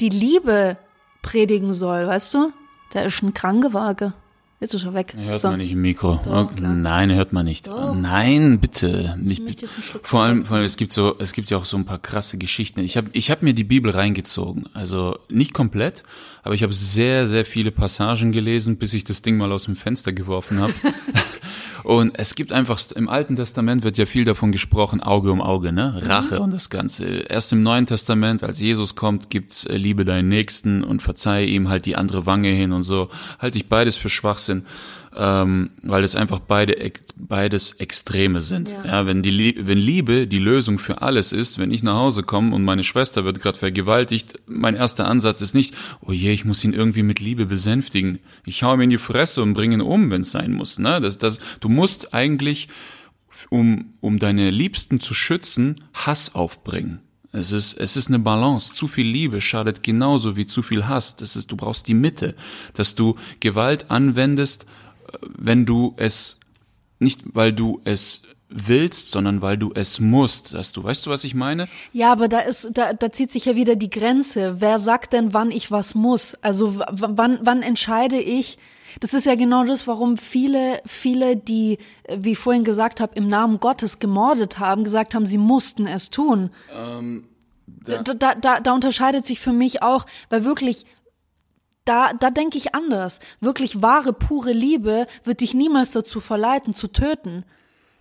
die Liebe predigen soll, weißt du? Da ist ein Krankenwagen. Jetzt ist er weg. Hört so. man nicht im Mikro. Doch. Nein, hört man nicht. Doch. Nein, bitte. Nicht, bitte. Vor allem, vor allem, es gibt so, es gibt ja auch so ein paar krasse Geschichten. Ich habe, ich habe mir die Bibel reingezogen. Also nicht komplett, aber ich habe sehr, sehr viele Passagen gelesen, bis ich das Ding mal aus dem Fenster geworfen habe. *laughs* Und es gibt einfach, im Alten Testament wird ja viel davon gesprochen, Auge um Auge, ne? Rache mhm. und das Ganze. Erst im Neuen Testament, als Jesus kommt, gibt's äh, Liebe deinen Nächsten und verzeih ihm halt die andere Wange hin und so. Halte ich beides für Schwachsinn ähm, weil es einfach beide beides Extreme sind. Ja. ja, wenn die wenn Liebe die Lösung für alles ist, wenn ich nach Hause komme und meine Schwester wird gerade vergewaltigt, mein erster Ansatz ist nicht, oh je, ich muss ihn irgendwie mit Liebe besänftigen. Ich hau ihm in die Fresse und bringe ihn um, wenn es sein muss. Ne, das das du musst eigentlich um um deine Liebsten zu schützen Hass aufbringen. Es ist, es ist eine Balance. Zu viel Liebe schadet genauso wie zu viel Hass. Das ist, du brauchst die Mitte, dass du Gewalt anwendest, wenn du es nicht, weil du es willst, sondern weil du es musst, dass du, weißt du, was ich meine? Ja, aber da ist, da, da zieht sich ja wieder die Grenze. Wer sagt denn, wann ich was muss? Also wann, wann entscheide ich? Das ist ja genau das, warum viele, viele, die, wie ich vorhin gesagt habe, im Namen Gottes gemordet haben, gesagt haben, sie mussten es tun. Ähm, da, da, da, da unterscheidet sich für mich auch, weil wirklich da, da denke ich anders. Wirklich wahre, pure Liebe wird dich niemals dazu verleiten, zu töten.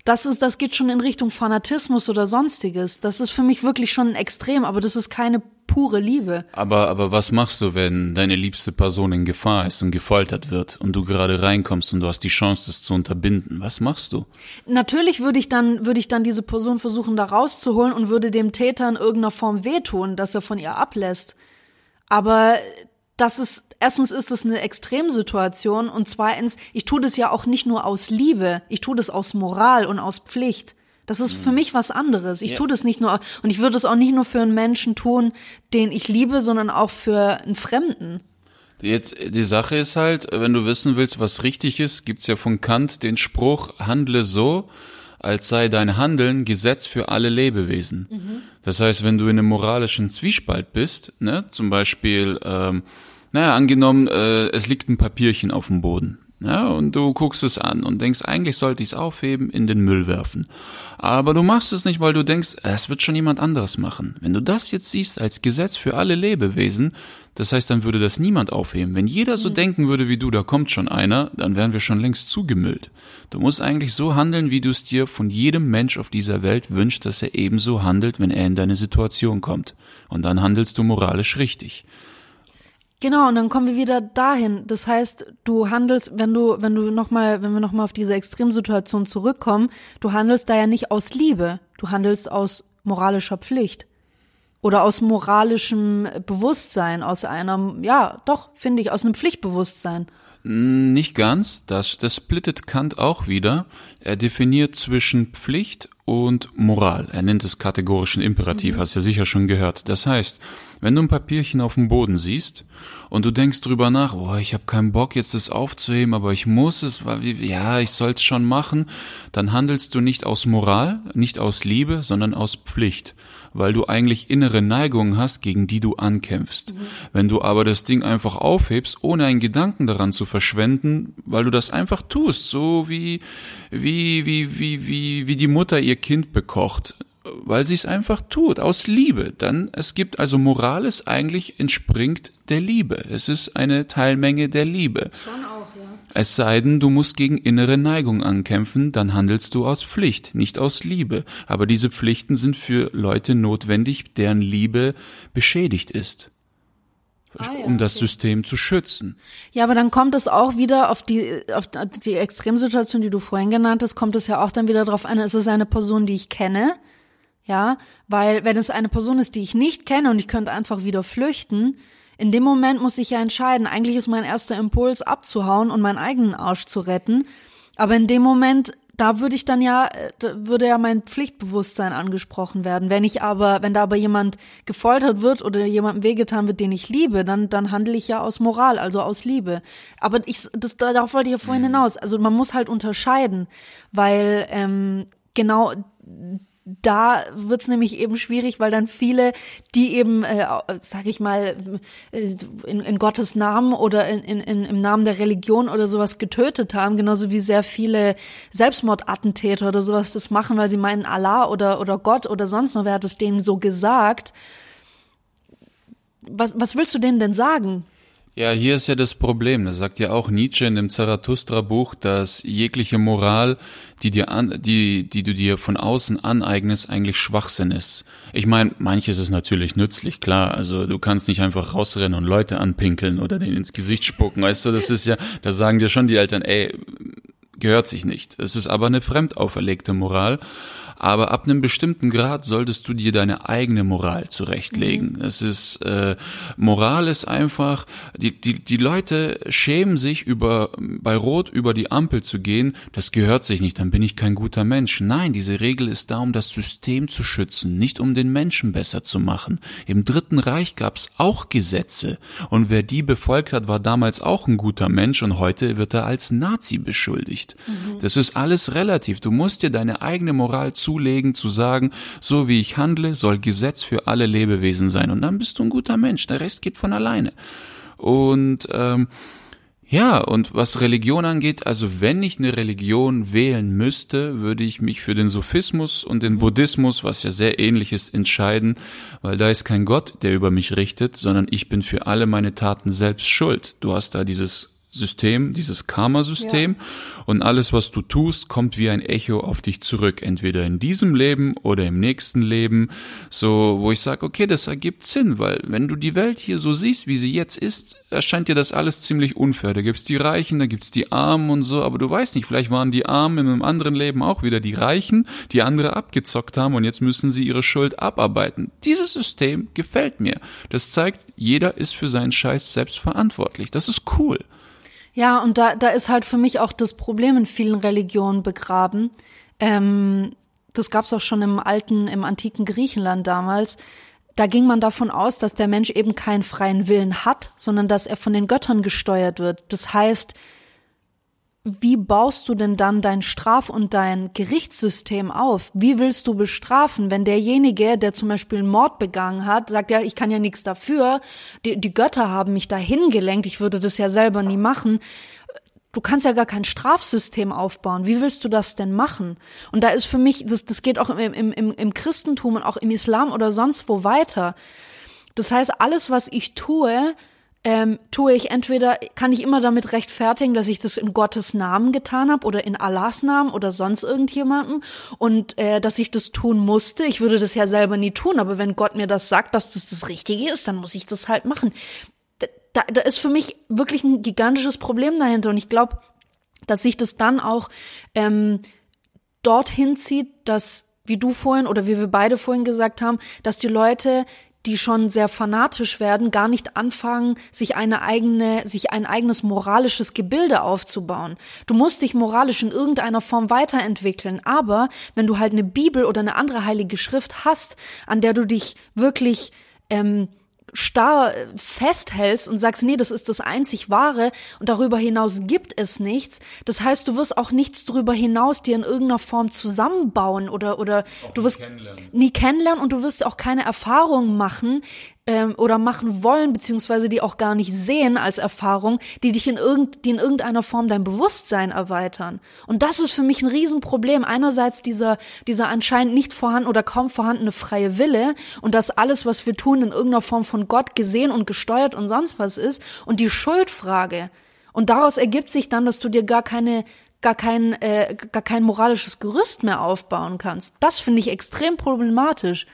Das ist, das geht schon in Richtung Fanatismus oder sonstiges. Das ist für mich wirklich schon ein Extrem, aber das ist keine pure Liebe. Aber, aber was machst du, wenn deine liebste Person in Gefahr ist und gefoltert wird und du gerade reinkommst und du hast die Chance, das zu unterbinden? Was machst du? Natürlich würde ich dann, würde ich dann diese Person versuchen, da rauszuholen und würde dem Täter in irgendeiner Form wehtun, dass er von ihr ablässt. Aber das ist, erstens ist es eine Extremsituation und zweitens, ich tue das ja auch nicht nur aus Liebe, ich tue das aus Moral und aus Pflicht. Das ist für mhm. mich was anderes. Ich ja. tue das nicht nur, und ich würde es auch nicht nur für einen Menschen tun, den ich liebe, sondern auch für einen Fremden. Jetzt, die Sache ist halt, wenn du wissen willst, was richtig ist, gibt's ja von Kant den Spruch, handle so, als sei dein Handeln Gesetz für alle Lebewesen. Mhm. Das heißt, wenn du in einem moralischen Zwiespalt bist, ne, zum Beispiel, ähm, naja, angenommen, äh, es liegt ein Papierchen auf dem Boden. Ja, und du guckst es an und denkst, eigentlich sollte ich es aufheben, in den Müll werfen. Aber du machst es nicht, weil du denkst, es wird schon jemand anderes machen. Wenn du das jetzt siehst als Gesetz für alle Lebewesen, das heißt, dann würde das niemand aufheben. Wenn jeder so mhm. denken würde wie du, da kommt schon einer, dann wären wir schon längst zugemüllt. Du musst eigentlich so handeln, wie du es dir von jedem Mensch auf dieser Welt wünschst, dass er ebenso handelt, wenn er in deine Situation kommt. Und dann handelst du moralisch richtig. Genau, und dann kommen wir wieder dahin. Das heißt, du handelst, wenn du, wenn du nochmal, wenn wir nochmal auf diese Extremsituation zurückkommen, du handelst da ja nicht aus Liebe, du handelst aus moralischer Pflicht. Oder aus moralischem Bewusstsein, aus einem, ja, doch, finde ich, aus einem Pflichtbewusstsein. Nicht ganz, das, das splittet Kant auch wieder. Er definiert zwischen Pflicht und Moral. Er nennt es kategorischen Imperativ, mhm. hast ja sicher schon gehört. Das heißt, wenn du ein Papierchen auf dem Boden siehst und du denkst drüber nach, boah, ich habe keinen Bock jetzt das aufzuheben, aber ich muss es, weil ja, ich soll's schon machen, dann handelst du nicht aus Moral, nicht aus Liebe, sondern aus Pflicht weil du eigentlich innere Neigungen hast, gegen die du ankämpfst. Mhm. Wenn du aber das Ding einfach aufhebst, ohne einen Gedanken daran zu verschwenden, weil du das einfach tust, so wie, wie, wie, wie, wie, wie die Mutter ihr Kind bekocht, weil sie es einfach tut, aus Liebe. Dann, es gibt also Morales eigentlich entspringt der Liebe. Es ist eine Teilmenge der Liebe. Schon auch, ja. Es sei denn, du musst gegen innere Neigung ankämpfen, dann handelst du aus Pflicht, nicht aus Liebe. Aber diese Pflichten sind für Leute notwendig, deren Liebe beschädigt ist. Ah, ja, um das okay. System zu schützen. Ja, aber dann kommt es auch wieder auf die, auf die Extremsituation, die du vorhin genannt hast, kommt es ja auch dann wieder darauf an, ist es eine Person, die ich kenne? Ja, weil wenn es eine Person ist, die ich nicht kenne und ich könnte einfach wieder flüchten, in dem Moment muss ich ja entscheiden, eigentlich ist mein erster Impuls abzuhauen und meinen eigenen Arsch zu retten. Aber in dem Moment, da würde ich dann ja, da würde ja mein Pflichtbewusstsein angesprochen werden. Wenn ich aber, wenn da aber jemand gefoltert wird oder jemandem wehgetan wird, den ich liebe, dann, dann handle ich ja aus Moral, also aus Liebe. Aber ich, das, darauf wollte ich ja vorhin mhm. hinaus. Also man muss halt unterscheiden, weil ähm, genau da wird's nämlich eben schwierig, weil dann viele, die eben, äh, sag ich mal, äh, in, in Gottes Namen oder in, in, im Namen der Religion oder sowas getötet haben, genauso wie sehr viele Selbstmordattentäter oder sowas das machen, weil sie meinen Allah oder, oder Gott oder sonst noch, wer hat es denen so gesagt. Was, was willst du denen denn sagen? Ja, hier ist ja das Problem. Das sagt ja auch Nietzsche in dem Zarathustra-Buch, dass jegliche Moral, die dir an, die, die du dir von außen aneignest, eigentlich Schwachsinn ist. Ich meine, manches ist natürlich nützlich, klar. Also du kannst nicht einfach rausrennen und Leute anpinkeln oder denen ins Gesicht spucken. Weißt du, das ist ja, da sagen dir schon die Eltern, ey, gehört sich nicht. Es ist aber eine fremd auferlegte Moral. Aber ab einem bestimmten Grad solltest du dir deine eigene Moral zurechtlegen. Mhm. Es ist äh, Moral ist einfach, die, die, die Leute schämen sich über bei Rot über die Ampel zu gehen, das gehört sich nicht, dann bin ich kein guter Mensch. Nein, diese Regel ist da, um das System zu schützen, nicht um den Menschen besser zu machen. Im Dritten Reich gab's auch Gesetze und wer die befolgt hat, war damals auch ein guter Mensch und heute wird er als Nazi beschuldigt. Mhm. Das ist alles relativ. Du musst dir deine eigene Moral zulegen, zu sagen, so wie ich handle, soll Gesetz für alle Lebewesen sein. Und dann bist du ein guter Mensch. Der Rest geht von alleine. Und ähm, ja, und was Religion angeht, also wenn ich eine Religion wählen müsste, würde ich mich für den Sophismus und den Buddhismus, was ja sehr ähnlich ist, entscheiden, weil da ist kein Gott, der über mich richtet, sondern ich bin für alle meine Taten selbst schuld. Du hast da dieses System, dieses Karma-System. Ja. Und alles, was du tust, kommt wie ein Echo auf dich zurück. Entweder in diesem Leben oder im nächsten Leben. So, wo ich sage, okay, das ergibt Sinn, weil wenn du die Welt hier so siehst, wie sie jetzt ist, erscheint dir das alles ziemlich unfair. Da gibt's die Reichen, da gibt's die Armen und so, aber du weißt nicht, vielleicht waren die Armen in einem anderen Leben auch wieder die Reichen, die andere abgezockt haben und jetzt müssen sie ihre Schuld abarbeiten. Dieses System gefällt mir. Das zeigt, jeder ist für seinen Scheiß selbst verantwortlich. Das ist cool. Ja, und da, da ist halt für mich auch das Problem in vielen Religionen begraben. Ähm, das gab's auch schon im alten, im antiken Griechenland damals. Da ging man davon aus, dass der Mensch eben keinen freien Willen hat, sondern dass er von den Göttern gesteuert wird. Das heißt, wie baust du denn dann dein Straf- und dein Gerichtssystem auf? Wie willst du bestrafen, wenn derjenige, der zum Beispiel einen Mord begangen hat, sagt, ja, ich kann ja nichts dafür, die, die Götter haben mich dahin gelenkt, ich würde das ja selber nie machen. Du kannst ja gar kein Strafsystem aufbauen. Wie willst du das denn machen? Und da ist für mich, das, das geht auch im, im, im, im Christentum und auch im Islam oder sonst wo weiter. Das heißt, alles, was ich tue, ähm, tue ich entweder, kann ich immer damit rechtfertigen, dass ich das in Gottes Namen getan habe oder in Allahs Namen oder sonst irgendjemanden und äh, dass ich das tun musste. Ich würde das ja selber nie tun, aber wenn Gott mir das sagt, dass das das Richtige ist, dann muss ich das halt machen. Da, da ist für mich wirklich ein gigantisches Problem dahinter und ich glaube, dass sich das dann auch ähm, dorthin zieht, dass wie du vorhin oder wie wir beide vorhin gesagt haben, dass die Leute die schon sehr fanatisch werden, gar nicht anfangen, sich eine eigene, sich ein eigenes moralisches Gebilde aufzubauen. Du musst dich moralisch in irgendeiner Form weiterentwickeln, aber wenn du halt eine Bibel oder eine andere heilige Schrift hast, an der du dich wirklich ähm, starr festhältst und sagst, nee, das ist das einzig wahre und darüber hinaus gibt es nichts. Das heißt, du wirst auch nichts darüber hinaus dir in irgendeiner Form zusammenbauen oder oder auch du wirst nie kennenlernen. nie kennenlernen und du wirst auch keine Erfahrungen machen, ähm, oder machen wollen, beziehungsweise die auch gar nicht sehen als Erfahrung, die dich in, irgend, die in irgendeiner Form dein Bewusstsein erweitern. Und das ist für mich ein Riesenproblem. Einerseits dieser, dieser anscheinend nicht vorhanden oder kaum vorhandene freie Wille und dass alles, was wir tun, in irgendeiner Form von Gott gesehen und gesteuert und sonst was ist und die Schuldfrage. Und daraus ergibt sich dann, dass du dir gar keine gar kein, äh, gar kein moralisches Gerüst mehr aufbauen kannst. Das finde ich extrem problematisch.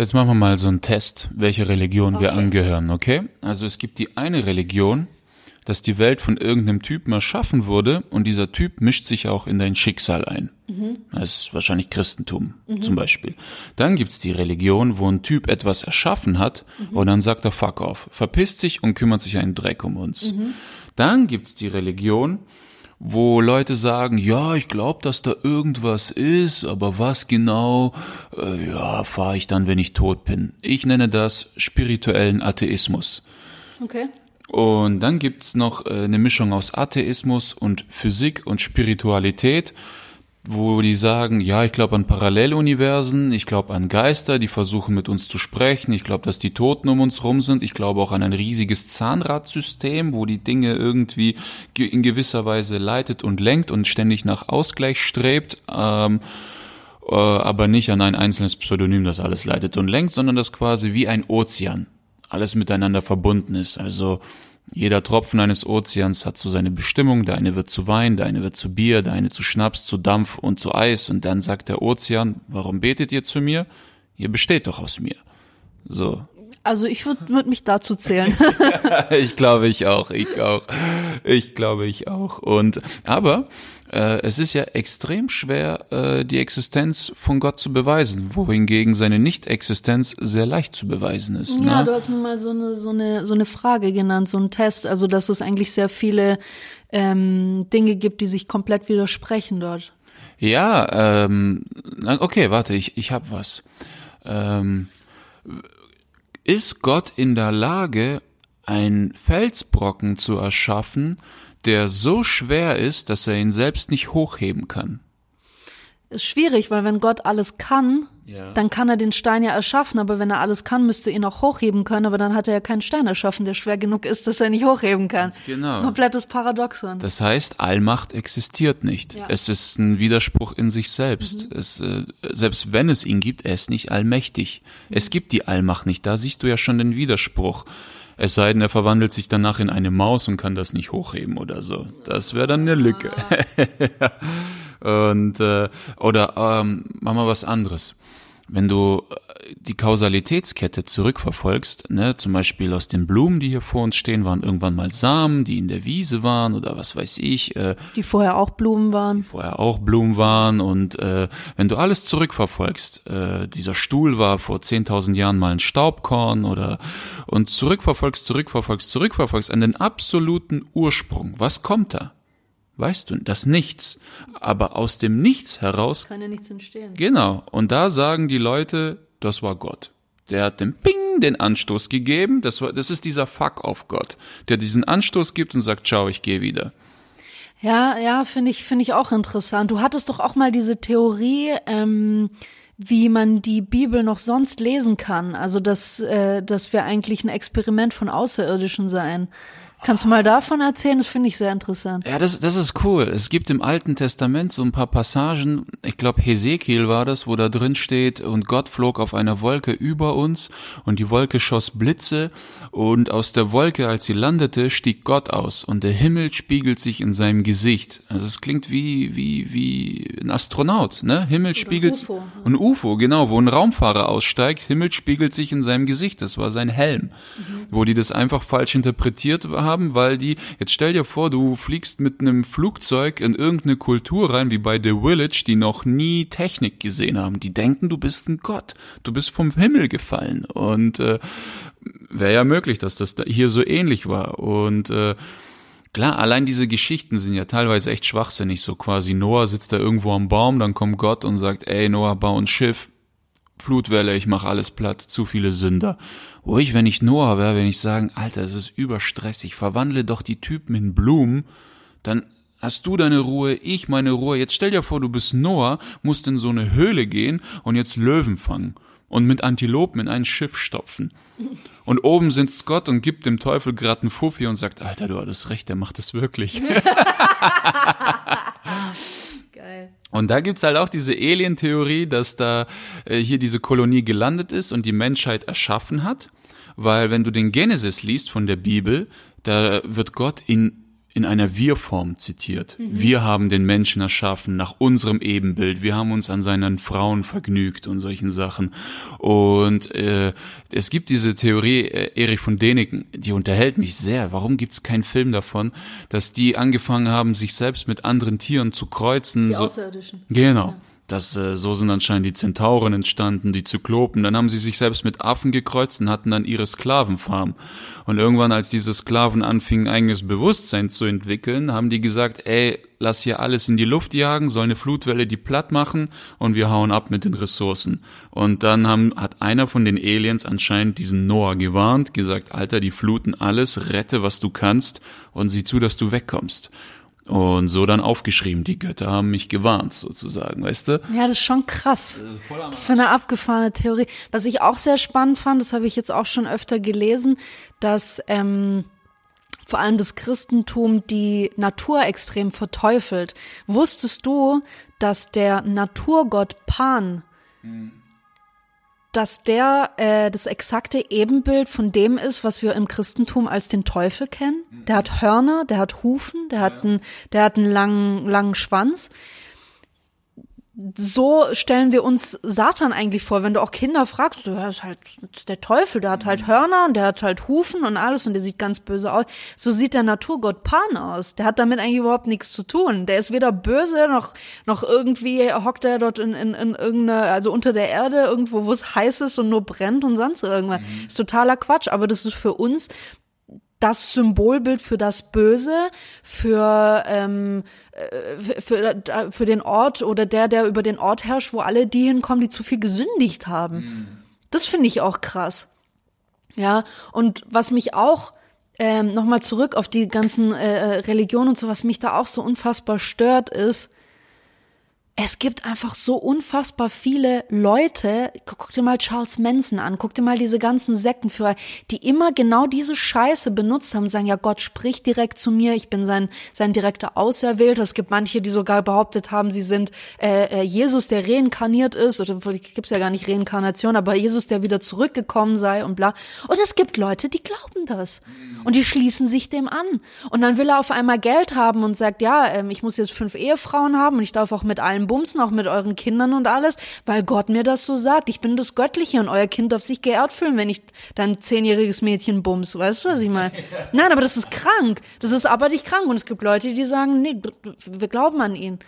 Jetzt machen wir mal so einen Test, welche Religion okay. wir angehören, okay? Also es gibt die eine Religion, dass die Welt von irgendeinem Typen erschaffen wurde und dieser Typ mischt sich auch in dein Schicksal ein. Mhm. Das ist wahrscheinlich Christentum mhm. zum Beispiel. Dann gibt's die Religion, wo ein Typ etwas erschaffen hat mhm. und dann sagt er Fuck off, verpisst sich und kümmert sich einen Dreck um uns. Mhm. Dann gibt's die Religion, wo Leute sagen, ja, ich glaube, dass da irgendwas ist, aber was genau, äh, ja, fahre ich dann, wenn ich tot bin. Ich nenne das spirituellen Atheismus. Okay. Und dann gibt's noch äh, eine Mischung aus Atheismus und Physik und Spiritualität wo die sagen, ja, ich glaube an Paralleluniversen, ich glaube an Geister, die versuchen mit uns zu sprechen, ich glaube, dass die Toten um uns rum sind, ich glaube auch an ein riesiges Zahnradsystem, wo die Dinge irgendwie in gewisser Weise leitet und lenkt und ständig nach Ausgleich strebt, ähm, äh, aber nicht an ein einzelnes Pseudonym, das alles leitet und lenkt, sondern das quasi wie ein Ozean alles miteinander verbunden ist. Also jeder Tropfen eines Ozeans hat so seine Bestimmung, der eine wird zu Wein, der eine wird zu Bier, der eine zu Schnaps, zu Dampf und zu Eis und dann sagt der Ozean, warum betet ihr zu mir? Ihr besteht doch aus mir. So. Also ich würde würd mich dazu zählen. *laughs* *laughs* ich glaube ich auch, ich auch. Ich glaube ich auch. Und aber es ist ja extrem schwer, äh, die Existenz von Gott zu beweisen, wohingegen seine Nicht-Existenz sehr leicht zu beweisen ist. Ja, ne? du hast mir mal so eine, so eine, so eine Frage genannt, so einen Test, also dass es eigentlich sehr viele ähm, Dinge gibt, die sich komplett widersprechen dort. Ja, ähm, okay, warte, ich, ich hab was. Ähm, ist Gott in der Lage, einen Felsbrocken zu erschaffen, der so schwer ist, dass er ihn selbst nicht hochheben kann? Ist schwierig, weil wenn Gott alles kann, Ja. dann kann er den Stein ja erschaffen, aber wenn er alles kann, müsste er ihn auch hochheben können, aber dann hat er ja keinen Stein erschaffen, der schwer genug ist, dass er nicht hochheben kann. genau. Das ist ein komplettes Paradoxon. Das heißt, Allmacht existiert nicht. Ja. Es ist ein Widerspruch in sich selbst. Es, äh, selbst wenn es ihn gibt, er ist nicht allmächtig. Es gibt die Allmacht nicht. Da siehst du ja schon den Widerspruch. Es sei denn, er verwandelt sich danach in eine Maus und kann das nicht hochheben oder so. Das wäre dann eine Lücke. *laughs* und äh, oder ähm, machen wir was anderes. Wenn du die Kausalitätskette zurückverfolgst, ne, zum Beispiel aus den Blumen, die hier vor uns stehen, waren irgendwann mal Samen, die in der Wiese waren oder was weiß ich, äh, Die vorher auch Blumen waren. vorher auch Blumen waren und äh, wenn du alles zurückverfolgst, äh, dieser Stuhl war vor 10.000 Jahren mal ein Staubkorn oder und zurückverfolgst, zurückverfolgst, zurückverfolgst an den absoluten Ursprung, was kommt da? Weißt du, das Nichts. Aber aus dem Nichts heraus Kann ja nichts entstehen. Genau. Und da sagen die Leute, das war Gott. Der hat dem Ping den Anstoß gegeben. Das war, das ist dieser Fuck auf Gott, der diesen Anstoß gibt und sagt, ciao, ich gehe wieder. Ja, ja, finde ich, finde ich auch interessant. Du hattest doch auch mal diese Theorie, ähm, wie man die Bibel noch sonst lesen kann. Also, dass, äh, dass wir eigentlich ein Experiment von Außerirdischen seien. Kannst du mal davon erzählen? Das finde ich sehr interessant. Ja, das, das ist cool. Es gibt im Alten Testament so ein paar Passagen, ich glaube Hesekiel war das, wo da drin steht, und Gott flog auf einer Wolke über uns und die Wolke schoss Blitze und aus der Wolke, als sie landete, stieg Gott aus und der Himmel spiegelt sich in seinem Gesicht. Also es klingt wie, wie, wie ein Astronaut, ne? Himmel spiegelt, UFO. ein UFO, genau, wo ein Raumfahrer aussteigt, Himmel spiegelt sich in seinem Gesicht. Das war sein Helm, wo die das einfach falsch interpretiert haben, weil die, jetzt stell dir vor, du fliegst mit einem Flugzeug in irgendeine Kultur rein, wie bei The Village, die noch nie Technik gesehen haben. Die denken, du bist ein Gott, du bist vom Himmel gefallen und äh, wäre ja möglich, dass das da hier so ähnlich war und äh, Klar, allein diese Geschichten sind ja teilweise echt schwachsinnig. So quasi Noah sitzt da irgendwo am Baum, dann kommt Gott und sagt, ey Noah, bau ein Schiff, Flutwelle, ich mach alles platt, zu viele Sünder. Wo ich, wenn ich Noah wäre, wenn ich sagen, Alter, es ist überstressig, verwandle doch die Typen in Blumen, dann hast du deine Ruhe, ich meine Ruhe. Jetzt stell dir vor, du bist Noah, musst in so eine Höhle gehen und jetzt Löwen fangen und mit Antilopen in ein Schiff stopfen. Und oben sitzt Gott und gibt dem Teufel gerade einen Fuffi und sagt, Alter, du hattest recht, der macht es wirklich. *laughs* *laughs* Geil. Und da gibt's halt auch diese Alien-Theorie, dass da äh, hier diese Kolonie gelandet ist und die Menschheit erschaffen hat. Weil wenn du den Genesis liest von der Bibel, da wird Gott in in einer Wir-Form zitiert. Wir haben den Menschen erschaffen nach unserem Ebenbild. Wir haben uns an seinen Frauen vergnügt und solchen Sachen. Und äh, es gibt diese Theorie, äh, Erich von Däniken, die unterhält mich sehr. Warum gibt's keinen Film davon, dass die angefangen haben, sich selbst mit anderen Tieren zu kreuzen? Die so, Außerirdischen. Genau. Das, äh, so sind anscheinend die Zentauren entstanden, die Zyklopen. Dann haben sie sich selbst mit Affen gekreuzt und hatten dann ihre Sklavenfarm. Und irgendwann, als diese Sklaven anfingen, eigenes Bewusstsein zu entwickeln, haben die gesagt, ey, lass hier alles in die Luft jagen, soll eine Flutwelle die platt machen und wir hauen ab mit den Ressourcen. Und dann haben, hat einer von den Aliens anscheinend diesen Noah gewarnt, gesagt, Alter, die fluten alles, rette, was du kannst und sieh zu, dass du wegkommst. Und so dann aufgeschrieben, die Götter haben mich gewarnt, sozusagen, weißt du? Ja, das ist schon krass. Das ist für eine abgefahrene Theorie. Was ich auch sehr spannend fand, das habe ich jetzt auch schon öfter gelesen, dass ähm, vor allem das Christentum die Natur extrem verteufelt. Wusstest du, dass der Naturgott Pan, dass der äh, das exakte Ebenbild von dem ist, was wir im Christentum als den Teufel kennen? Der hat Hörner, der hat Hufen, der hat einen, der hat einen langen, langen Schwanz so stellen wir uns Satan eigentlich vor. Wenn du auch Kinder fragst, so, ja, ist halt der Teufel, der hat halt Hörner und der hat halt Hufen und alles und der sieht ganz böse aus. So sieht der Naturgott Pan aus. Der hat damit eigentlich überhaupt nichts zu tun. Der ist weder böse noch, noch irgendwie hockt er dort in, in, in irgendeiner, also unter der Erde, irgendwo, wo es heiß ist und nur brennt und sonst irgendwas. Mhm. Ist totaler Quatsch, aber das ist für uns das Symbolbild für das Böse, für, ähm, äh, für, für den Ort oder der, der über den Ort herrscht, wo alle die hinkommen, die zu viel gesündigt haben. Mhm. Das finde ich auch krass. Ja, und was mich auch ähm, nochmal zurück auf die ganzen äh, äh Religionen und so, was mich da auch so unfassbar stört, ist, es gibt einfach so unfassbar viele Leute, guck dir mal Charles Manson an, guck dir mal diese ganzen Sektenführer, die immer genau diese Scheiße benutzt haben, sagen, ja, Gott spricht direkt zu mir, ich bin sein, sein direkter Auserwählter. Es gibt manche, die sogar behauptet haben, sie sind äh, äh, Jesus, der reinkarniert ist, oder gibt's ja gar nicht Reinkarnation, aber Jesus, der wieder zurückgekommen sei und bla. Und es gibt Leute, die glauben das. Und die schließen sich dem an. Und dann will er auf einmal Geld haben und sagt, ja, ähm, ich muss jetzt fünf Ehefrauen haben und ich darf auch mit allen bumsen, auch mit euren Kindern und alles, weil Gott mir das so sagt. Ich bin das Göttliche und euer Kind darf sich geehrt fühlen, wenn ich dein zehnjähriges Mädchen bums. Weißt du, was ich meine? *laughs* Nein, aber das ist krank. Das ist abartig krank. Und es gibt Leute, die sagen, nee, wir glauben an ihn.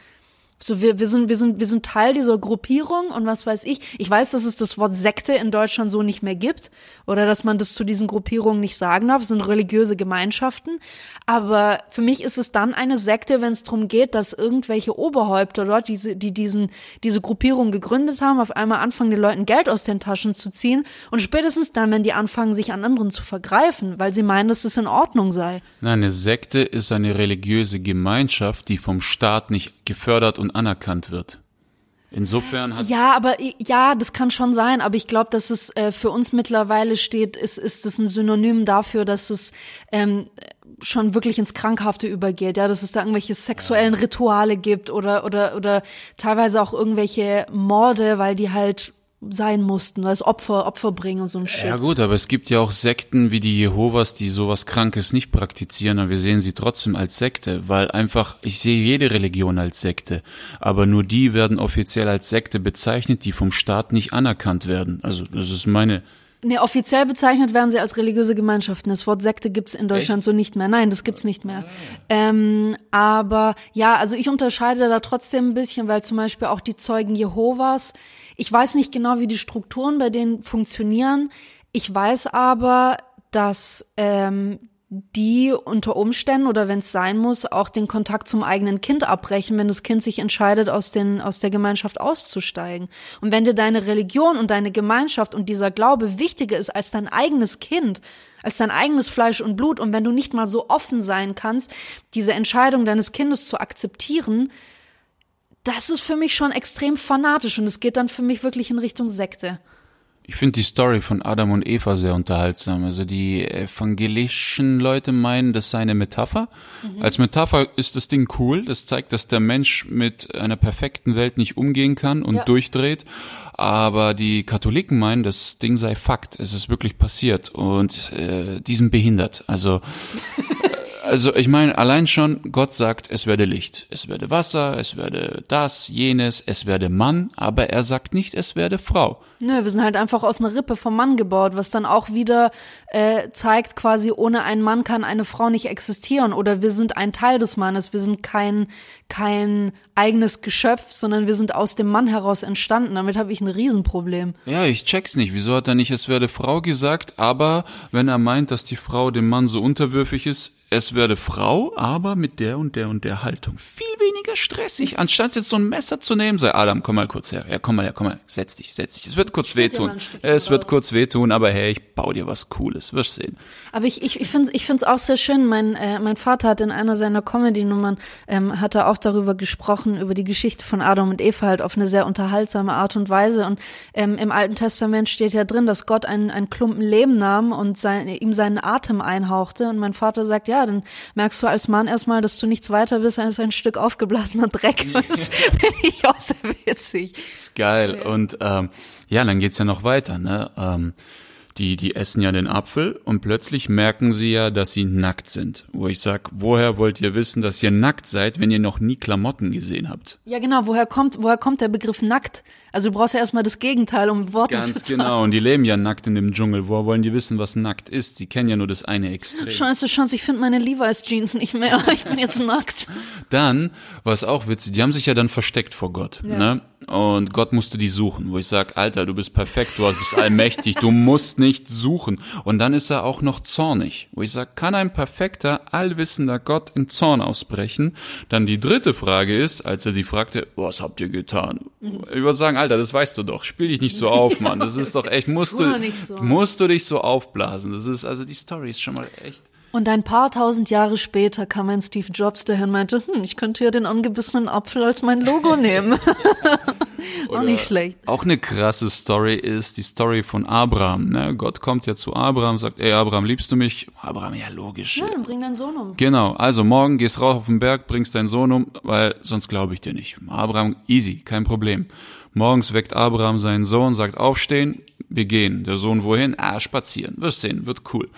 So, wir, wir, sind, wir, sind, wir sind Teil dieser Gruppierung und was weiß ich. Ich weiß, dass es das Wort Sekte in Deutschland so nicht mehr gibt oder dass man das zu diesen Gruppierungen nicht sagen darf. Es sind religiöse Gemeinschaften. Aber für mich ist es dann eine Sekte, wenn es darum geht, dass irgendwelche Oberhäupter dort, diese, die diesen, diese Gruppierung gegründet haben, auf einmal anfangen, den Leuten Geld aus den Taschen zu ziehen. Und spätestens dann, wenn die anfangen, sich an anderen zu vergreifen, weil sie meinen, dass es in Ordnung sei. Nein, eine Sekte ist eine religiöse Gemeinschaft, die vom Staat nicht gefördert und anerkannt wird. Insofern hat ja, aber ja, das kann schon sein, aber ich glaube, dass es äh, für uns mittlerweile steht, ist ist es ein Synonym dafür, dass es ähm, schon wirklich ins Krankhafte übergeht, ja, dass es da irgendwelche sexuellen Rituale gibt oder oder oder teilweise auch irgendwelche Morde, weil die halt sein mussten, als Opfer, Opfer bringen und so ein Shit. Ja gut, aber es gibt ja auch Sekten wie die Jehovas, die sowas Krankes nicht praktizieren, aber wir sehen sie trotzdem als Sekte, weil einfach, ich sehe jede Religion als Sekte, aber nur die werden offiziell als Sekte bezeichnet, die vom Staat nicht anerkannt werden. Also das ist meine Nee, offiziell bezeichnet werden sie als religiöse Gemeinschaften. Das Wort Sekte gibt's in Deutschland Echt? so nicht mehr. Nein, das gibt's nicht mehr. Ähm, aber ja, also ich unterscheide da trotzdem ein bisschen, weil zum Beispiel auch die Zeugen Jehovas, ich weiß nicht genau, wie die Strukturen bei denen funktionieren. Ich weiß aber, dass ähm, die unter Umständen oder wenn es sein muss, auch den Kontakt zum eigenen Kind abbrechen, wenn das Kind sich entscheidet, aus, den, aus der Gemeinschaft auszusteigen. Und wenn dir deine Religion und deine Gemeinschaft und dieser Glaube wichtiger ist als dein eigenes Kind, als dein eigenes Fleisch und Blut, und wenn du nicht mal so offen sein kannst, diese Entscheidung deines Kindes zu akzeptieren, das ist für mich schon extrem fanatisch und es geht dann für mich wirklich in Richtung Sekte. Ich finde die Story von Adam und Eva sehr unterhaltsam. Also die evangelischen Leute meinen, das sei eine Metapher. Mhm. Als Metapher ist das Ding cool. Das zeigt, dass der Mensch mit einer perfekten Welt nicht umgehen kann und ja. durchdreht. Aber die Katholiken meinen, das Ding sei Fakt. Es ist wirklich passiert und äh, die sind behindert. Also *laughs* also ich meine, allein schon, Gott sagt, es werde Licht, es werde Wasser, es werde das, jenes, es werde Mann, aber er sagt nicht, es werde Frau. Nö, wir sind halt einfach aus einer Rippe vom Mann gebaut, was dann auch wieder äh, zeigt, quasi ohne einen Mann kann eine Frau nicht existieren oder wir sind ein Teil des Mannes, wir sind kein, kein eigenes Geschöpf, sondern wir sind aus dem Mann heraus entstanden. Damit habe ich ein Riesenproblem. Ja, ich check's nicht. Wieso hat er nicht, es werde Frau gesagt, aber wenn er meint, dass die Frau dem Mann so unterwürfig ist, es werde Frau, aber mit der und der und der Haltung. Viel weniger stressig. Anstatt jetzt so ein Messer zu nehmen, sei Adam, komm mal kurz her. Ja, komm mal her, komm mal. Setz dich, setz dich. Es wird kurz wehtun. Es wird kurz wehtun, aber hey, ich baue dir was Cooles. Wirst sehen. Aber ich, ich, ich finde es ich find's auch sehr schön. Mein, äh, mein Vater hat in einer seiner Comedy-Nummern, ähm, hat er auch darüber gesprochen, über die Geschichte von Adam und Eva halt auf eine sehr unterhaltsame Art und Weise. Und ähm, im Alten Testament steht ja drin, dass Gott einen, einen Klumpen Leben nahm und sein, ihm seinen Atem einhauchte. Und mein Vater sagt, ja, dann merkst du als Mann erstmal, dass du nichts weiter bist als ein Stück aufgeblasener Dreck. Das finde ich auch sehr witzig. Ist geil. Und ähm, ja, dann geht's ja noch weiter. Ne? Ähm, die, die essen ja den Apfel und plötzlich merken sie ja, dass sie nackt sind. Wo ich sag, woher wollt ihr wissen, dass ihr nackt seid, wenn ihr noch nie Klamotten gesehen habt? Ja, genau. Woher kommt, woher kommt der Begriff nackt? Also du brauchst ja erstmal das Gegenteil, um Worte Ganz zu genau. Und die leben ja nackt in dem Dschungel. Woher wollen die wissen, was nackt ist? Sie kennen ja nur das eine Extrem. Scheiße, Chance, ich finde meine Levi's Jeans nicht mehr. *laughs* Ich bin jetzt nackt. Dann, was auch witzig, die haben sich ja dann versteckt vor Gott. Ja. Ne? Und Gott musste die suchen, wo ich sag, Alter, du bist perfekt, du bist allmächtig, du musst nicht suchen. Und dann ist er auch noch zornig, wo ich sag, kann ein perfekter, allwissender Gott in Zorn ausbrechen? Dann die dritte Frage ist, als er sie fragte, was habt ihr getan? Ich würde sagen, Alter, das weißt du doch, spiel dich nicht so auf, *laughs* Mann. Das ist doch echt, musst du, so. musst du dich so aufblasen. Das ist, also die Story ist schon mal echt. Und ein paar tausend Jahre später kam ein Steve Jobs und meinte, hm, ich könnte ja den angebissenen Apfel als mein Logo *laughs* nehmen. Auch nicht schlecht. Auch eine krasse Story ist die Story von Abraham. Ne? Gott kommt ja zu Abraham, sagt, ey Abraham, liebst du mich? Abraham, ja logisch. Ja, dann bring deinen Sohn um. Genau, also morgen gehst raus auf den Berg, bringst deinen Sohn um, weil sonst glaube ich dir nicht. Abraham, easy, kein Problem. Morgens weckt Abraham seinen Sohn, sagt aufstehen, wir gehen. Der Sohn wohin? Ah, spazieren. Wirst sehen, wird cool.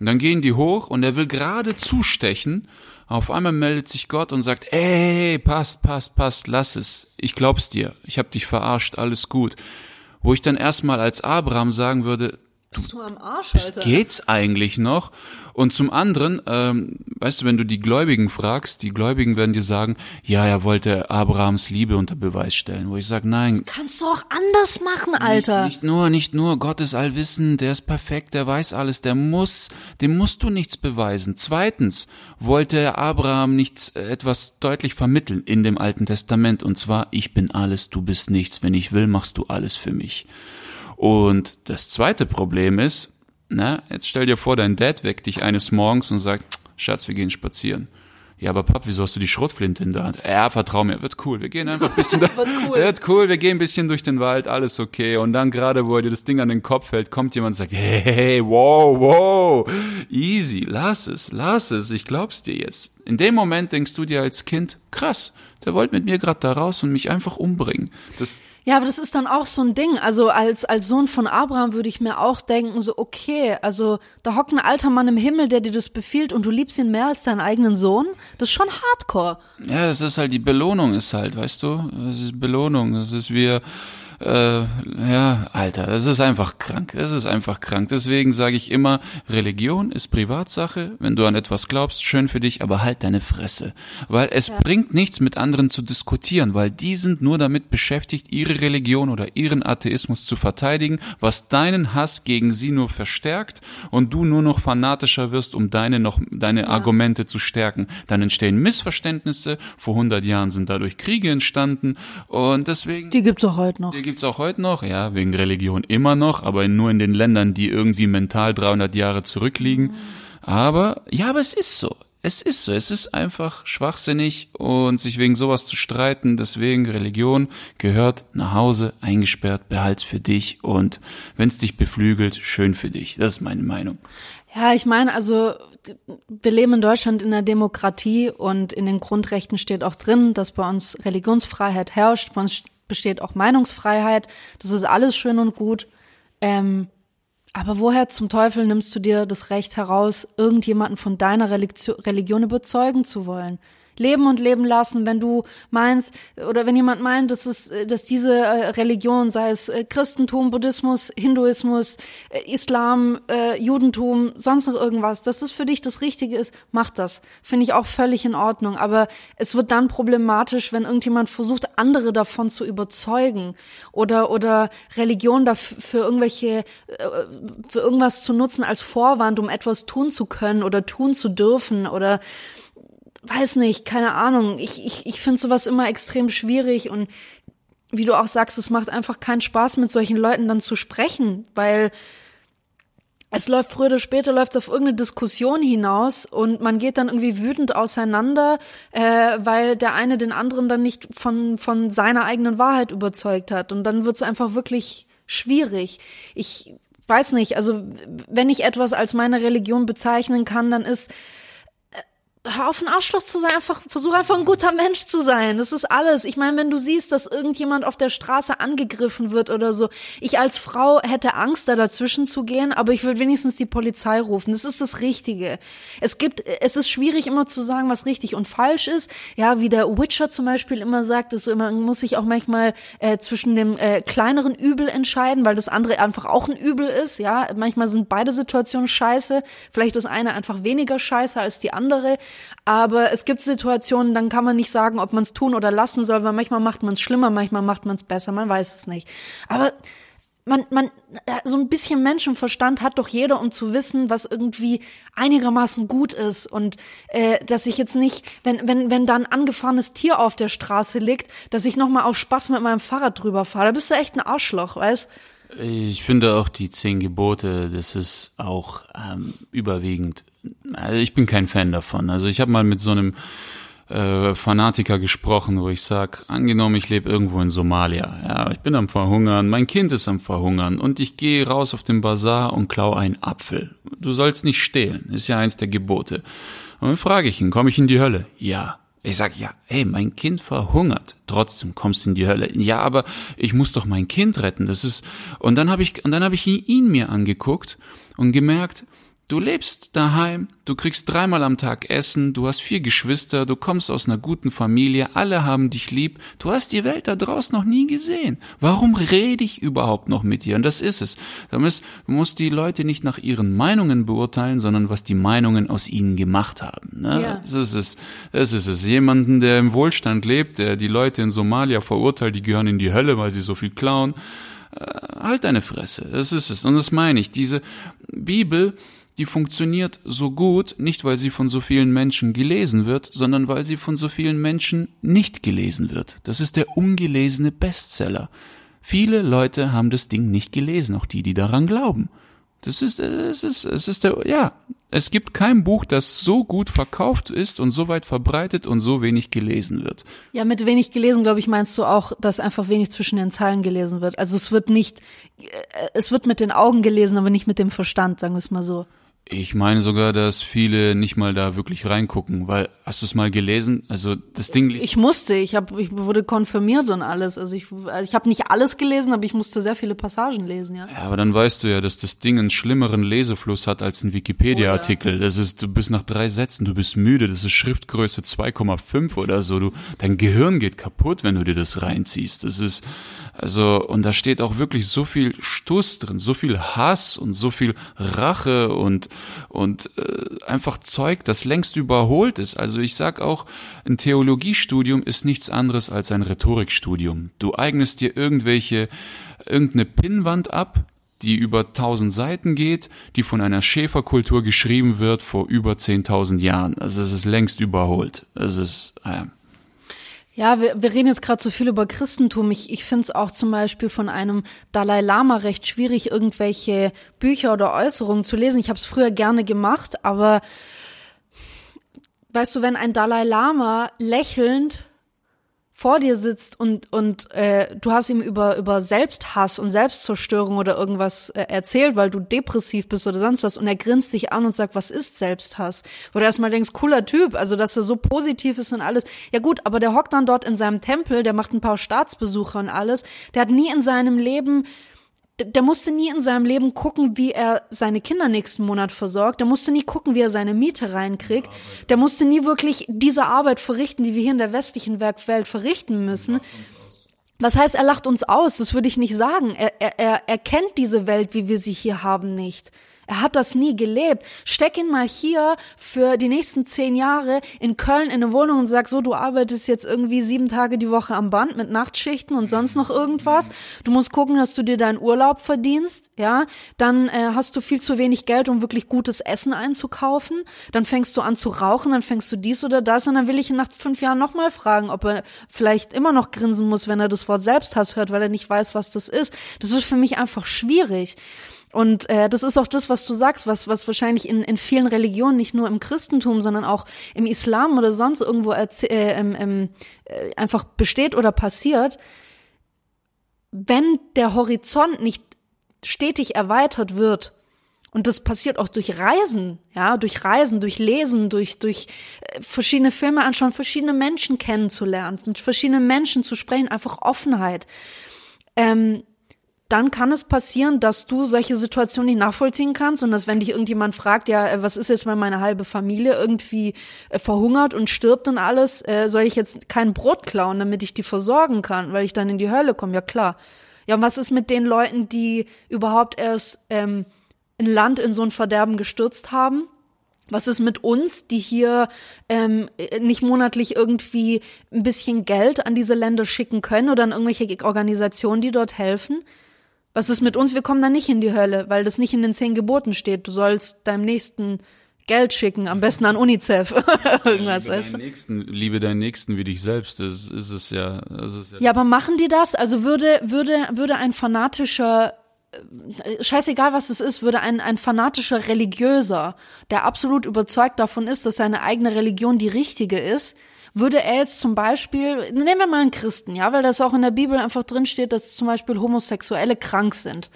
Und dann gehen die hoch und er will gerade zustechen. Auf einmal meldet sich Gott und sagt, ey, passt, passt, passt, lass es. Ich glaub's dir. Ich hab dich verarscht, alles gut. Wo ich dann erstmal als Abraham sagen würde, Bist du am Arsch, Alter? geht's eigentlich noch? Und zum anderen, ähm, weißt du, wenn du die Gläubigen fragst, die Gläubigen werden dir sagen, ja, er wollte Abrahams Liebe unter Beweis stellen. Wo ich sage, nein, Kannst du auch anders machen, Alter. nicht, nicht nur, nicht nur, Gott ist allwissend, der ist perfekt, der weiß alles, der muss, dem musst du nichts beweisen. Zweitens wollte Abraham nichts, äh, etwas deutlich vermitteln in dem Alten Testament, und zwar, ich bin alles, du bist nichts, wenn ich will, machst du alles für mich. Und das zweite Problem ist, na, jetzt stell dir vor, dein Dad weckt dich eines Morgens und sagt, Schatz, wir gehen spazieren. Ja, aber Pap, wieso hast du die Schrotflinte in der Hand? Ja, vertrau mir, wird cool. Wir gehen einfach ein bisschen. *laughs* Wird cool. Wird cool, wir gehen ein bisschen durch den Wald, alles okay. Und dann gerade, wo er dir das Ding an den Kopf hält, kommt jemand und sagt, hey, hey, wow, wow, easy, lass es, lass es, ich glaub's dir jetzt. In dem Moment denkst du dir als Kind, krass, der wollte mit mir gerade da raus und mich einfach umbringen. Das, Ja, aber das ist dann auch so ein Ding. Also als, als Sohn von Abraham würde ich mir auch denken, so, okay, also da hockt ein alter Mann im Himmel, der dir das befiehlt und du liebst ihn mehr als deinen eigenen Sohn. Das ist schon hardcore. Ja, das ist halt die Belohnung ist halt, weißt du? Das ist Belohnung. Das ist wie, äh, ja, Alter, das ist einfach krank. Das ist einfach krank. Deswegen sage ich immer, Religion ist Privatsache. Wenn du an etwas glaubst, schön für dich, aber halt deine Fresse. Weil es bringt nichts, mit anderen zu diskutieren, weil die sind nur damit beschäftigt, ihre Religion oder ihren Atheismus zu verteidigen, was deinen Hass gegen sie nur verstärkt und du nur noch fanatischer wirst, um deine noch, deine Argumente zu stärken. Dann entstehen Missverständnisse. Vor 100 Jahren sind dadurch Kriege entstanden und deswegen. Die gibt's auch heute noch. Die gibt's auch heute noch, ja, wegen Religion immer noch, aber nur in den Ländern, die irgendwie mental 300 Jahre zurückliegen. Aber, ja, aber es ist so. Es ist so. Es ist einfach schwachsinnig und sich wegen sowas zu streiten. Deswegen, Religion gehört nach Hause, eingesperrt, behalt's für dich und wenn's dich beflügelt, schön für dich. Das ist meine Meinung. Ja, ich meine, also wir leben in Deutschland in einer Demokratie und in den Grundrechten steht auch drin, dass bei uns Religionsfreiheit herrscht. Bei uns besteht auch Meinungsfreiheit. Das ist alles schön und gut. Ähm, aber woher zum Teufel nimmst du dir das Recht heraus, irgendjemanden von deiner Religio- Religion überzeugen zu wollen? Leben und leben lassen, wenn du meinst, oder wenn jemand meint, dass es, äh, dass diese äh, Religion, sei es äh, Christentum, Buddhismus, Hinduismus, Islam, Judentum, sonst noch irgendwas, dass das für dich das Richtige ist, mach das. Finde ich auch völlig in Ordnung. Aber es wird dann problematisch, wenn irgendjemand versucht, andere davon zu überzeugen oder, oder Religion dafür für irgendwelche, für irgendwas zu nutzen als Vorwand, um etwas tun zu können oder tun zu dürfen oder weiß nicht, keine Ahnung. Ich, ich, ich finde sowas immer extrem schwierig und wie du auch sagst, es macht einfach keinen Spaß, mit solchen Leuten dann zu sprechen, weil es läuft früher oder später läuft es auf irgendeine Diskussion hinaus und man geht dann irgendwie wütend auseinander, äh, weil der eine den anderen dann nicht von, von seiner eigenen Wahrheit überzeugt hat. Und dann wird es einfach wirklich schwierig. Ich weiß nicht, also wenn ich etwas als meine Religion bezeichnen kann, dann ist hör auf, ein Arschloch zu sein, einfach, versuch einfach ein guter Mensch zu sein. Das ist alles. Ich meine, wenn du siehst, dass irgendjemand auf der Straße angegriffen wird oder so, ich als Frau hätte Angst, da dazwischen zu gehen, aber ich würde wenigstens die Polizei rufen. Das ist das Richtige. Es gibt, es ist schwierig immer zu sagen, was richtig und falsch ist. Ja, wie der Witcher zum Beispiel immer sagt, ist immer, muss sich auch manchmal äh, zwischen dem äh, kleineren Übel entscheiden, weil das andere einfach auch ein Übel ist. Ja, manchmal sind beide Situationen scheiße. Vielleicht ist eine einfach weniger scheiße als die andere. Aber es gibt Situationen, dann kann man nicht sagen, ob man es tun oder lassen soll, weil manchmal macht man es schlimmer, manchmal macht man es besser, man weiß es nicht. Aber man, man, so ein bisschen Menschenverstand hat doch jeder, um zu wissen, was irgendwie einigermaßen gut ist und äh, dass ich jetzt nicht, wenn wenn wenn da ein angefahrenes Tier auf der Straße liegt, dass ich noch mal auf Spaß mit meinem Fahrrad drüber fahre. Da bist du echt ein Arschloch, weißt? Ich finde auch die zehn Gebote, das ist auch ähm, überwiegend also ich bin kein Fan davon. Also ich habe mal mit so einem äh, Fanatiker gesprochen, wo ich sag, angenommen, ich lebe irgendwo in Somalia, ja, ich bin am Verhungern, mein Kind ist am Verhungern und ich gehe raus auf den Bazar und klau einen Apfel. Du sollst nicht stehlen, ist ja eins der Gebote. Und dann frage ich ihn, komme ich in die Hölle? Ja. Ich sag ja, hey, mein Kind verhungert. Trotzdem kommst du in die Hölle. Ja, aber ich muss doch mein Kind retten. Das ist und dann habe ich und dann habe ich ihn, ihn mir angeguckt und gemerkt, Du lebst daheim, du kriegst dreimal am Tag Essen, du hast vier Geschwister, du kommst aus einer guten Familie, alle haben dich lieb, du hast die Welt da draußen noch nie gesehen. Warum rede ich überhaupt noch mit dir? Und das ist es. Du musst, du musst die Leute nicht nach ihren Meinungen beurteilen, sondern was die Meinungen aus ihnen gemacht haben. Ne? Ja. Das ist es. Das ist es. Jemanden, der im Wohlstand lebt, der die Leute in Somalia verurteilt, die gehören in die Hölle, weil sie so viel klauen. Äh, halt deine Fresse. Das ist es. Und das meine ich. Diese Bibel, die funktioniert so gut, nicht weil sie von so vielen Menschen gelesen wird, sondern weil sie von so vielen Menschen nicht gelesen wird. Das ist der ungelesene Bestseller. Viele Leute haben das Ding nicht gelesen, auch die, die daran glauben. Das ist, es ist, es ist der, ja, es gibt kein Buch, das so gut verkauft ist und so weit verbreitet und so wenig gelesen wird. Ja, mit wenig gelesen, glaube ich, meinst du auch, dass einfach wenig zwischen den Zeilen gelesen wird. Also es wird nicht, äh, es wird mit den Augen gelesen, aber nicht mit dem Verstand, sagen wir es mal so. Ich meine sogar, dass viele nicht mal da wirklich reingucken, weil hast du es mal gelesen? Also das Ding. Ich musste, ich habe, ich wurde konfirmiert und alles. Also ich, also ich habe nicht alles gelesen, aber ich musste sehr viele Passagen lesen, ja. Ja, aber dann weißt du ja, dass das Ding einen schlimmeren Lesefluss hat als ein Wikipedia-Artikel. Oh, ja. Das ist, du bist nach drei Sätzen, du bist müde. Das ist Schriftgröße 2,5 oder so. Du, dein Gehirn geht kaputt, wenn du dir das reinziehst. Das ist also, und da steht auch wirklich so viel Stuss drin, so viel Hass und so viel Rache und, und äh, einfach Zeug, das längst überholt ist. Also ich sag auch, ein Theologiestudium ist nichts anderes als ein Rhetorikstudium. Du eignest dir irgendwelche, irgendeine Pinnwand ab, die über tausend Seiten geht, die von einer Schäferkultur geschrieben wird vor über zehntausend Jahren. Also es ist längst überholt. Es ist, äh, ja, wir, wir reden jetzt gerade so viel über Christentum. Ich, ich finde es auch zum Beispiel von einem Dalai Lama recht schwierig, irgendwelche Bücher oder Äußerungen zu lesen. Ich habe es früher gerne gemacht, aber weißt du, wenn ein Dalai Lama lächelnd vor dir sitzt und und äh, du hast ihm über über Selbsthass und Selbstzerstörung oder irgendwas äh, erzählt, weil du depressiv bist oder sonst was und er grinst dich an und sagt, was ist Selbsthass? Wo du erstmal denkst, cooler Typ, also dass er so positiv ist und alles. Ja gut, aber der hockt dann dort in seinem Tempel, der macht ein paar Staatsbesucher und alles. Der hat nie in seinem Leben der musste nie in seinem Leben gucken, wie er seine Kinder nächsten Monat versorgt. Der musste nie gucken, wie er seine Miete reinkriegt. Der musste nie wirklich diese Arbeit verrichten, die wir hier in der westlichen Werkwelt verrichten müssen. Was heißt, er lacht uns aus? Das würde ich nicht sagen. Er, er, er kennt diese Welt, wie wir sie hier haben, nicht. Er hat das nie gelebt. Steck ihn mal hier für die nächsten zehn Jahre in Köln in eine Wohnung und sag so, du arbeitest jetzt irgendwie sieben Tage die Woche am Band mit Nachtschichten und sonst noch irgendwas. Du musst gucken, dass du dir deinen Urlaub verdienst, ja. Dann äh, hast du viel zu wenig Geld, um wirklich gutes Essen einzukaufen. Dann fängst du an zu rauchen, dann fängst du dies oder das und dann will ich ihn nach fünf Jahren nochmal fragen, ob er vielleicht immer noch grinsen muss, wenn er das Wort Selbsthass hört, weil er nicht weiß, was das ist. Das ist für mich einfach schwierig. Und äh, das ist auch das, was du sagst, was, was wahrscheinlich in, in vielen Religionen, nicht nur im Christentum, sondern auch im Islam oder sonst irgendwo äh, ähm, äh, einfach besteht oder passiert. Wenn der Horizont nicht stetig erweitert wird Und das passiert auch durch Reisen, ja, durch Reisen, durch Lesen, durch, durch äh, verschiedene Filme anschauen, verschiedene Menschen kennenzulernen, mit verschiedenen Menschen zu sprechen, einfach Offenheit. Ähm, dann kann es passieren, dass du solche Situationen nicht nachvollziehen kannst und dass wenn dich irgendjemand fragt, ja, äh, was ist jetzt, wenn meine halbe Familie irgendwie äh, verhungert und stirbt und alles, äh, soll ich jetzt kein Brot klauen, damit ich die versorgen kann, weil ich dann in die Hölle komme? Ja klar. Ja, und was ist mit den Leuten, die überhaupt erst ähm, ein Land in so ein Verderben gestürzt haben? Was ist mit uns, die hier ähm, nicht monatlich irgendwie ein bisschen Geld an diese Länder schicken können oder an irgendwelche Organisationen, die dort helfen? Was ist mit uns? Wir kommen da nicht in die Hölle, weil das nicht in den zehn Geboten steht. Du sollst deinem Nächsten Geld schicken, am besten an UNICEF *laughs* irgendwas. Liebe, deinen Nächsten, liebe deinen Nächsten wie dich selbst, das ist es ja. Das ist ja, ja, aber machen die das? Also würde, würde, würde ein fanatischer äh, scheißegal was es ist, würde ein, ein fanatischer Religiöser, der absolut überzeugt davon ist, dass seine eigene Religion die richtige ist, würde er jetzt zum Beispiel, nehmen wir mal einen Christen, ja, weil das auch in der Bibel einfach drin steht, dass zum Beispiel Homosexuelle krank sind.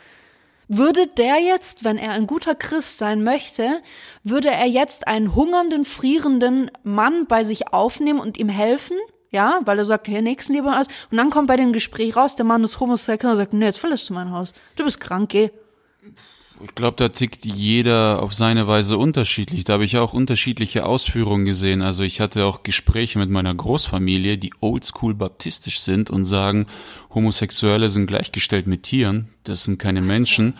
Würde der jetzt, wenn er ein guter Christ sein möchte, würde er jetzt einen hungernden, frierenden Mann bei sich aufnehmen und ihm helfen? Ja, weil er sagt, hier Nächstenliebe und alles. Und dann kommt bei dem Gespräch raus, der Mann ist homosexuell und sagt, nee, jetzt verlässt du mein Haus. Du bist krank, geh. Ich glaube, da tickt jeder auf seine Weise unterschiedlich. Da habe ich auch unterschiedliche Ausführungen gesehen. Also ich hatte auch Gespräche mit meiner Großfamilie, die oldschool baptistisch sind und sagen, Homosexuelle sind gleichgestellt mit Tieren, das sind keine Menschen.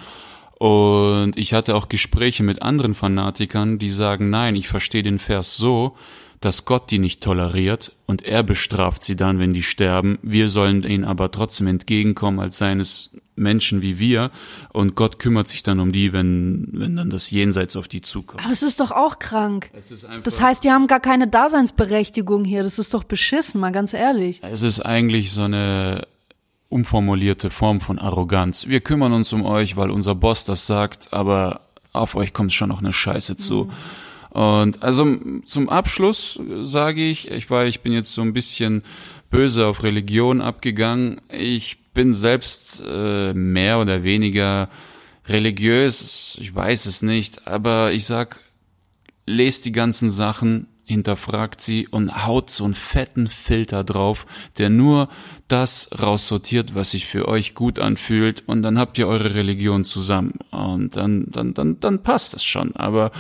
Und ich hatte auch Gespräche mit anderen Fanatikern, die sagen, nein, ich verstehe den Vers so, dass Gott die nicht toleriert und er bestraft sie dann, wenn die sterben. Wir sollen ihnen aber trotzdem entgegenkommen als seines Menschen wie wir und Gott kümmert sich dann um die, wenn, wenn dann das Jenseits auf die zukommt. Aber es ist doch auch krank. das heißt, die haben gar keine Daseinsberechtigung hier. Das ist doch beschissen, mal ganz ehrlich. Es ist eigentlich so eine umformulierte Form von Arroganz. Wir kümmern uns um euch, weil unser Boss das sagt, aber auf euch kommt schon noch eine Scheiße zu. Mhm. Und also zum Abschluss sage ich, ich war, ich bin jetzt so ein bisschen böse auf Religion abgegangen. Ich bin selbst äh, mehr oder weniger religiös, ich weiß es nicht, aber ich sag, lest die ganzen Sachen, hinterfragt sie und haut so einen fetten Filter drauf, der nur das raussortiert, was sich für euch gut anfühlt und dann habt ihr eure Religion zusammen. Und dann dann dann dann passt es schon, aber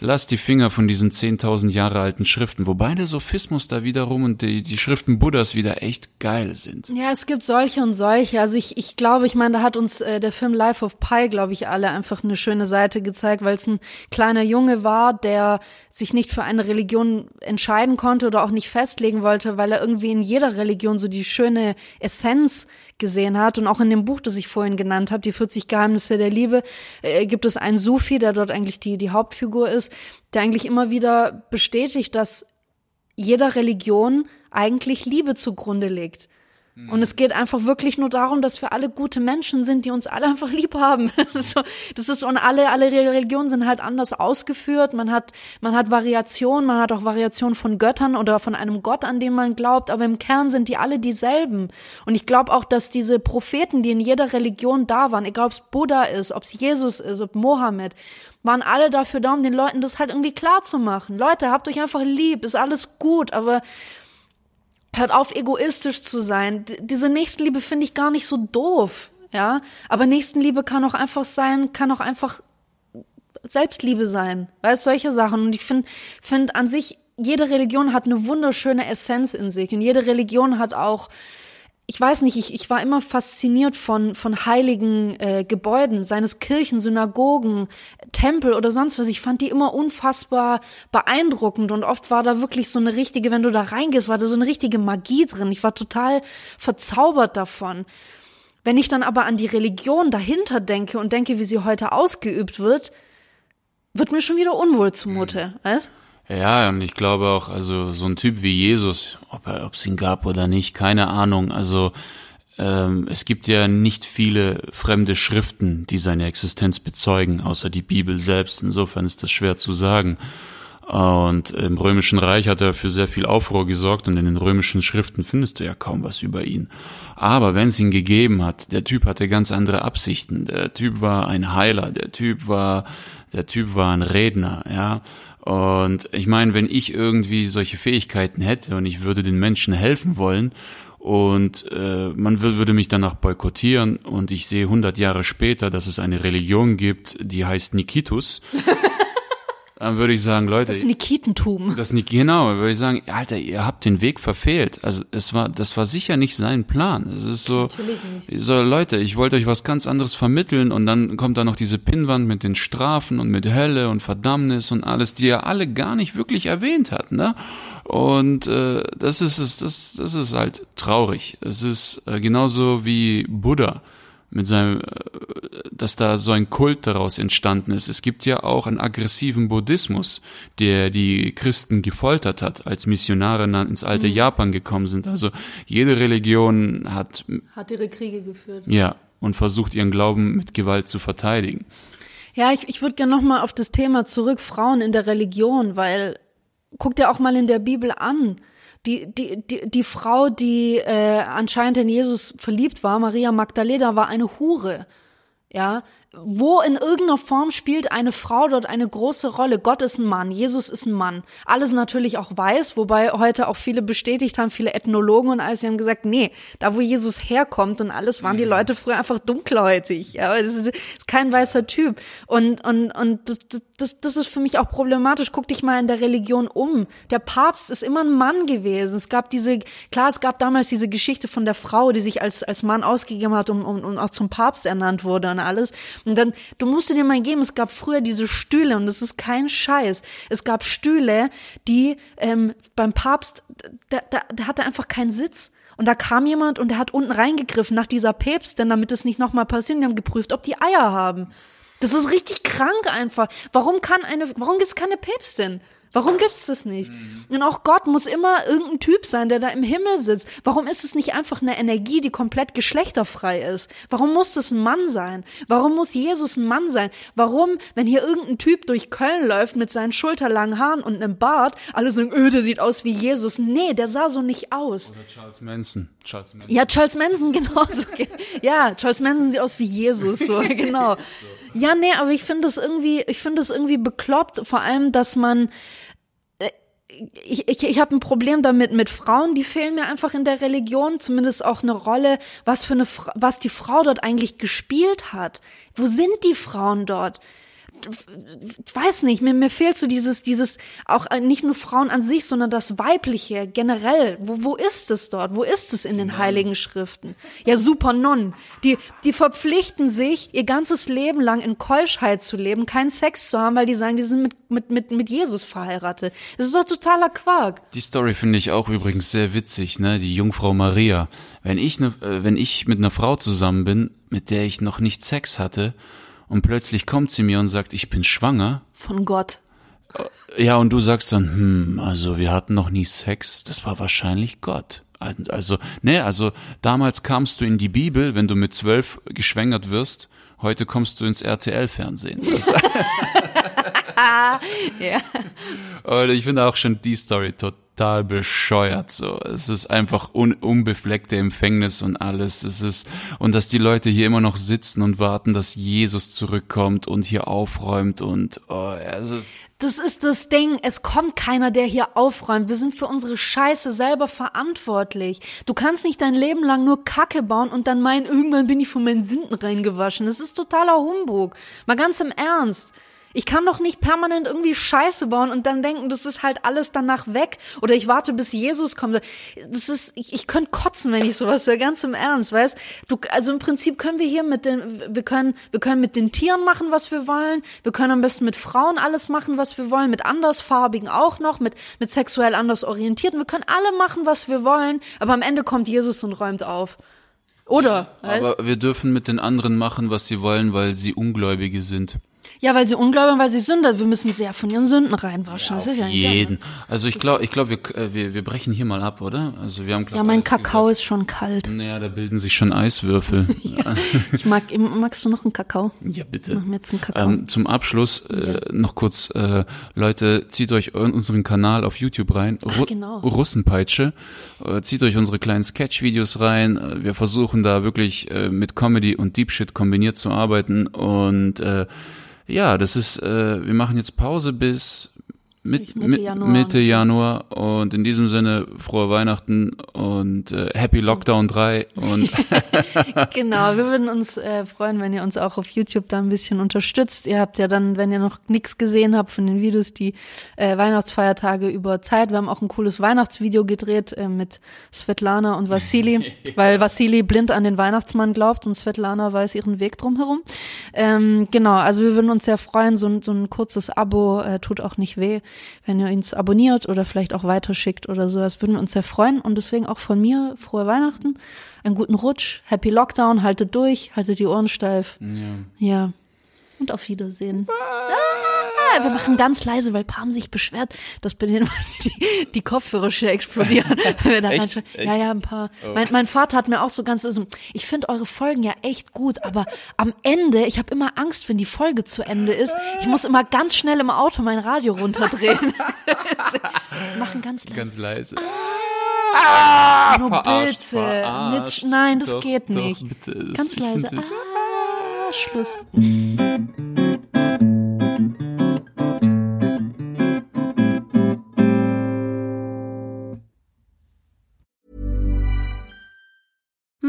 lasst die Finger von diesen 10.000 Jahre alten Schriften, wobei der Sophismus da wiederum und die, die Schriften Buddhas wieder echt geil sind. Ja, es gibt solche und solche. Also ich, ich glaube, ich meine, da hat uns äh, der Film Life of Pi, glaube ich, alle einfach eine schöne Seite gezeigt, weil es ein kleiner Junge war, der sich nicht für eine Religion entscheiden konnte oder auch nicht festlegen wollte, weil er irgendwie in jeder Religion so die schöne Essenz gesehen hat. Und auch in dem Buch, das ich vorhin genannt habe, die 40 Geheimnisse der Liebe, äh, gibt es einen Sufi, der dort eigentlich die, die Hauptfigur ist, der eigentlich immer wieder bestätigt, dass jeder Religion eigentlich Liebe zugrunde legt. Und es geht einfach wirklich nur darum, dass wir alle gute Menschen sind, die uns alle *laughs* einfach lieb haben. Das ist so, das ist und alle, alle Religionen sind halt anders ausgeführt. Man hat, man hat Variationen, man hat auch Variationen von Göttern oder von einem Gott, an dem man glaubt, aber im Kern sind die alle dieselben. Und ich glaube auch, dass diese Propheten, die in jeder Religion da waren, egal ob es Buddha ist, ob es Jesus ist, ob Mohammed, waren alle dafür da, um den Leuten das halt irgendwie klar zu machen. Leute, habt euch einfach lieb, ist alles gut, aber hört auf, egoistisch zu sein. D diese Nächstenliebe finde ich gar nicht so doof, ja. Aber Nächstenliebe kann auch einfach sein, kann auch einfach Selbstliebe sein. Weißt solche Sachen. Und ich finde, finde an sich, jede Religion hat eine wunderschöne Essenz in sich. Und jede Religion hat auch ich weiß nicht, ich, ich war immer fasziniert von, von heiligen äh, Gebäuden, seines Kirchen, Synagogen, Tempel oder sonst was. Ich fand die immer unfassbar beeindruckend und oft war da wirklich so eine richtige, wenn du da reingehst, war da so eine richtige Magie drin. Ich war total verzaubert davon. Wenn ich dann aber an die Religion dahinter denke und denke, wie sie heute ausgeübt wird, wird mir schon wieder unwohl zumute, mhm. weißt? Ja, und ich glaube auch, also so ein Typ wie Jesus, ob er, ob es ihn gab oder nicht, keine Ahnung. Also ähm, es gibt ja nicht viele fremde Schriften, die seine Existenz bezeugen, außer die Bibel selbst. Insofern ist das schwer zu sagen. Und im Römischen Reich hat er für sehr viel Aufruhr gesorgt und in den römischen Schriften findest du ja kaum was über ihn. Aber wenn es ihn gegeben hat, der Typ hatte ganz andere Absichten. Der Typ war ein Heiler, der Typ war Der Typ war ein Redner, ja. Und ich meine, wenn ich irgendwie solche Fähigkeiten hätte und ich würde den Menschen helfen wollen und äh, man würde mich danach boykottieren und ich sehe 100 Jahre später, dass es eine Religion gibt, die heißt Nikitus. *laughs* dann würde ich sagen, Leute. Das Nikitentum. Das Nik genau, würde ich sagen, Alter, ihr habt den Weg verfehlt. Also es war, das war sicher nicht sein Plan. Es ist so, Natürlich nicht. so Leute, ich wollte euch was ganz anderes vermitteln und dann kommt da noch diese Pinnwand mit den Strafen und mit Hölle und Verdammnis und alles, die er alle gar nicht wirklich erwähnt hat, ne? Und äh, das ist es, das, das ist halt traurig. Es ist äh, genauso wie Buddha mit seinem, äh, dass da so ein Kult daraus entstanden ist. Es gibt ja auch einen aggressiven Buddhismus, der die Christen gefoltert hat, als Missionare ins alte Mhm. Japan gekommen sind. Also jede Religion hat, Hat ihre Kriege geführt. ja, und versucht ihren Glauben mit Gewalt zu verteidigen. Ja, ich, ich würde gerne nochmal auf das Thema zurück, Frauen in der Religion, weil guck dir auch mal in der Bibel an. Die, die, die, Frau, die äh, anscheinend in Jesus verliebt war, Maria Magdalena, war eine Hure. Ja, wo in irgendeiner Form spielt eine Frau dort eine große Rolle. Gott ist ein Mann, Jesus ist ein Mann. Alles natürlich auch weiß, wobei heute auch viele bestätigt haben, viele Ethnologen und alles, die haben gesagt, nee, da wo Jesus herkommt und alles, waren die Leute früher einfach dunkelhäutig. Ja, das ist, ist kein weißer Typ. Und, und, und das, das, das ist für mich auch problematisch. Guck dich mal in der Religion um. Der Papst ist immer ein Mann gewesen. Es gab diese, klar, es gab damals diese Geschichte von der Frau, die sich als, als Mann ausgegeben hat und, und, und auch zum Papst ernannt wurde und alles. Und dann, du musst dir mal geben, es gab früher diese Stühle und das ist kein Scheiß. Es gab Stühle, die ähm, beim Papst, da, da, da hatte einfach keinen Sitz. Und da kam jemand und der hat unten reingegriffen nach dieser Päpstin, damit es nicht nochmal passiert. Die haben geprüft, ob die Eier haben. Das ist richtig krank einfach. Warum kann eine, warum gibt's keine Päpstin? Warum gibt's das nicht? Und auch Gott muss immer irgendein Typ sein, der da im Himmel sitzt. Warum ist es nicht einfach eine Energie, die komplett geschlechterfrei ist? Warum muss das ein Mann sein? Warum muss Jesus ein Mann sein? Warum, wenn hier irgendein Typ durch Köln läuft mit seinen schulterlangen Haaren und einem Bart, alle sagen, öh, der sieht aus wie Jesus. Nee, der sah so nicht aus. Oder Charles Manson. Charles Manson. Ja, Charles Manson *laughs* genauso. Ja, Charles Manson sieht aus wie Jesus, so *laughs* genau. Ja, nee, aber ich finde es irgendwie, ich finde es irgendwie bekloppt, vor allem, dass man äh, ich, ich, ich habe ein Problem damit mit Frauen, die fehlen mir einfach in der Religion, zumindest auch eine Rolle, was für eine was die Frau dort eigentlich gespielt hat. Wo sind die Frauen dort? Ich weiß nicht, mir, mir fehlt so dieses, dieses, auch äh, nicht nur Frauen an sich, sondern das Weibliche generell. Wo, wo ist es dort? Wo ist es in den Heiligen Schriften? Ja, super Nonnen. Die, die verpflichten sich, ihr ganzes Leben lang in Keuschheit zu leben, keinen Sex zu haben, weil die sagen, die sind mit, mit, mit, mit Jesus verheiratet. Das ist doch totaler Quark. Die Story finde ich auch übrigens sehr witzig, ne? Die Jungfrau Maria. Wenn ich ne, äh, wenn ich mit einer Frau zusammen bin, mit der ich noch nicht Sex hatte, und plötzlich kommt sie mir und sagt, ich bin schwanger. Von Gott. Ja, und du sagst dann, hm, also wir hatten noch nie Sex, das war wahrscheinlich Gott. Also, ne, also damals kamst du in die Bibel, wenn du mit zwölf geschwängert wirst, heute kommst du ins RTL-Fernsehen. *laughs* *laughs* Ja. Und ich finde auch schon die Story total bescheuert. So, es ist einfach un unbefleckte Empfängnis und alles. Es ist und dass die Leute hier immer noch sitzen und warten, dass Jesus zurückkommt und hier aufräumt und oh, es ist Das ist das Ding. Es kommt keiner, der hier aufräumt. Wir sind für unsere Scheiße selber verantwortlich. Du kannst nicht dein Leben lang nur Kacke bauen und dann meinen, irgendwann bin ich von meinen Sünden reingewaschen. Das ist totaler Humbug. Mal ganz im Ernst. Ich kann doch nicht permanent irgendwie Scheiße bauen und dann denken, das ist halt alles danach weg oder ich warte, bis Jesus kommt. Das ist, ich, ich könnte kotzen, wenn ich sowas höre, ganz im Ernst, weißt? Du, also im Prinzip können wir hier mit den, wir können, wir können mit den Tieren machen, was wir wollen. Wir können am besten mit Frauen alles machen, was wir wollen, mit andersfarbigen auch noch, mit, mit sexuell anders orientierten. Wir können alle machen, was wir wollen, aber am Ende kommt Jesus und räumt auf. Oder? weißt? aber wir dürfen mit den anderen machen, was sie wollen, weil sie Ungläubige sind. Ja, weil sie ungläubig, weil sie Sünder. Wir müssen sehr von ihren Sünden reinwaschen. das ist ja nicht Jeden. Also ich glaube, ich glaube, wir, äh, wir, wir brechen hier mal ab, oder? Also wir haben glaub, Ja, mein Kakao ist schon kalt. Gesagt. Naja, da bilden sich schon Eiswürfel. *laughs* Ich mag, magst du noch einen Kakao? ja, bitte. Mach mir jetzt einen Kakao. Ähm, zum Abschluss äh, noch kurz, äh, Leute, zieht euch unseren Kanal auf YouTube rein, Ru genau. Russenpeitsche, äh, zieht euch unsere kleinen Sketch-Videos rein. Äh, Wir versuchen da wirklich äh, mit Comedy und Deep Shit kombiniert zu arbeiten und äh, Ja, das ist, äh, wir machen jetzt Pause bis mit, Mitte mit, Januar. Mitte Januar und in diesem Sinne frohe Weihnachten und äh, Happy Lockdown 3 und *laughs* Genau, wir würden uns äh, freuen, wenn ihr uns auch auf YouTube da ein bisschen unterstützt. Ihr habt ja dann, wenn ihr noch nichts gesehen habt von den Videos, die äh, Weihnachtsfeiertage über Zeit. Wir haben auch ein cooles Weihnachtsvideo gedreht äh, mit Svetlana und Vassili, *laughs* weil Vassili blind an den Weihnachtsmann glaubt und Svetlana weiß ihren Weg drumherum. Ähm, genau, also wir würden uns sehr freuen. So, ein- so ein kurzes Abo äh, tut auch nicht weh, wenn ihr uns abonniert oder vielleicht auch weiterschickt oder so. Das würden wir uns sehr freuen und deswegen auch von mir frohe Weihnachten, einen guten Rutsch, Happy Lockdown, haltet durch, haltet die Ohren steif. Ja. Und auf Wiedersehen. Ah, wir machen ganz leise, weil Pam sich beschwert, dass bei denen *laughs* die, die Kopfhörer schnell explodieren. *laughs* Wir Echt? Echt? Ja, ja, ein paar. Mein, mein Vater hat mir auch so ganz, also, ich finde eure Folgen ja echt gut, aber am Ende, ich habe immer Angst, wenn die Folge zu Ende ist. Ich muss immer ganz schnell im Auto mein Radio runterdrehen. *laughs* machen ganz leise. ganz leise. Nur verarscht, bitte. verarscht. Nicht, nein, das Doch, geht doch, nicht. bitte. Das- Ganz leise. Ah, Schluss.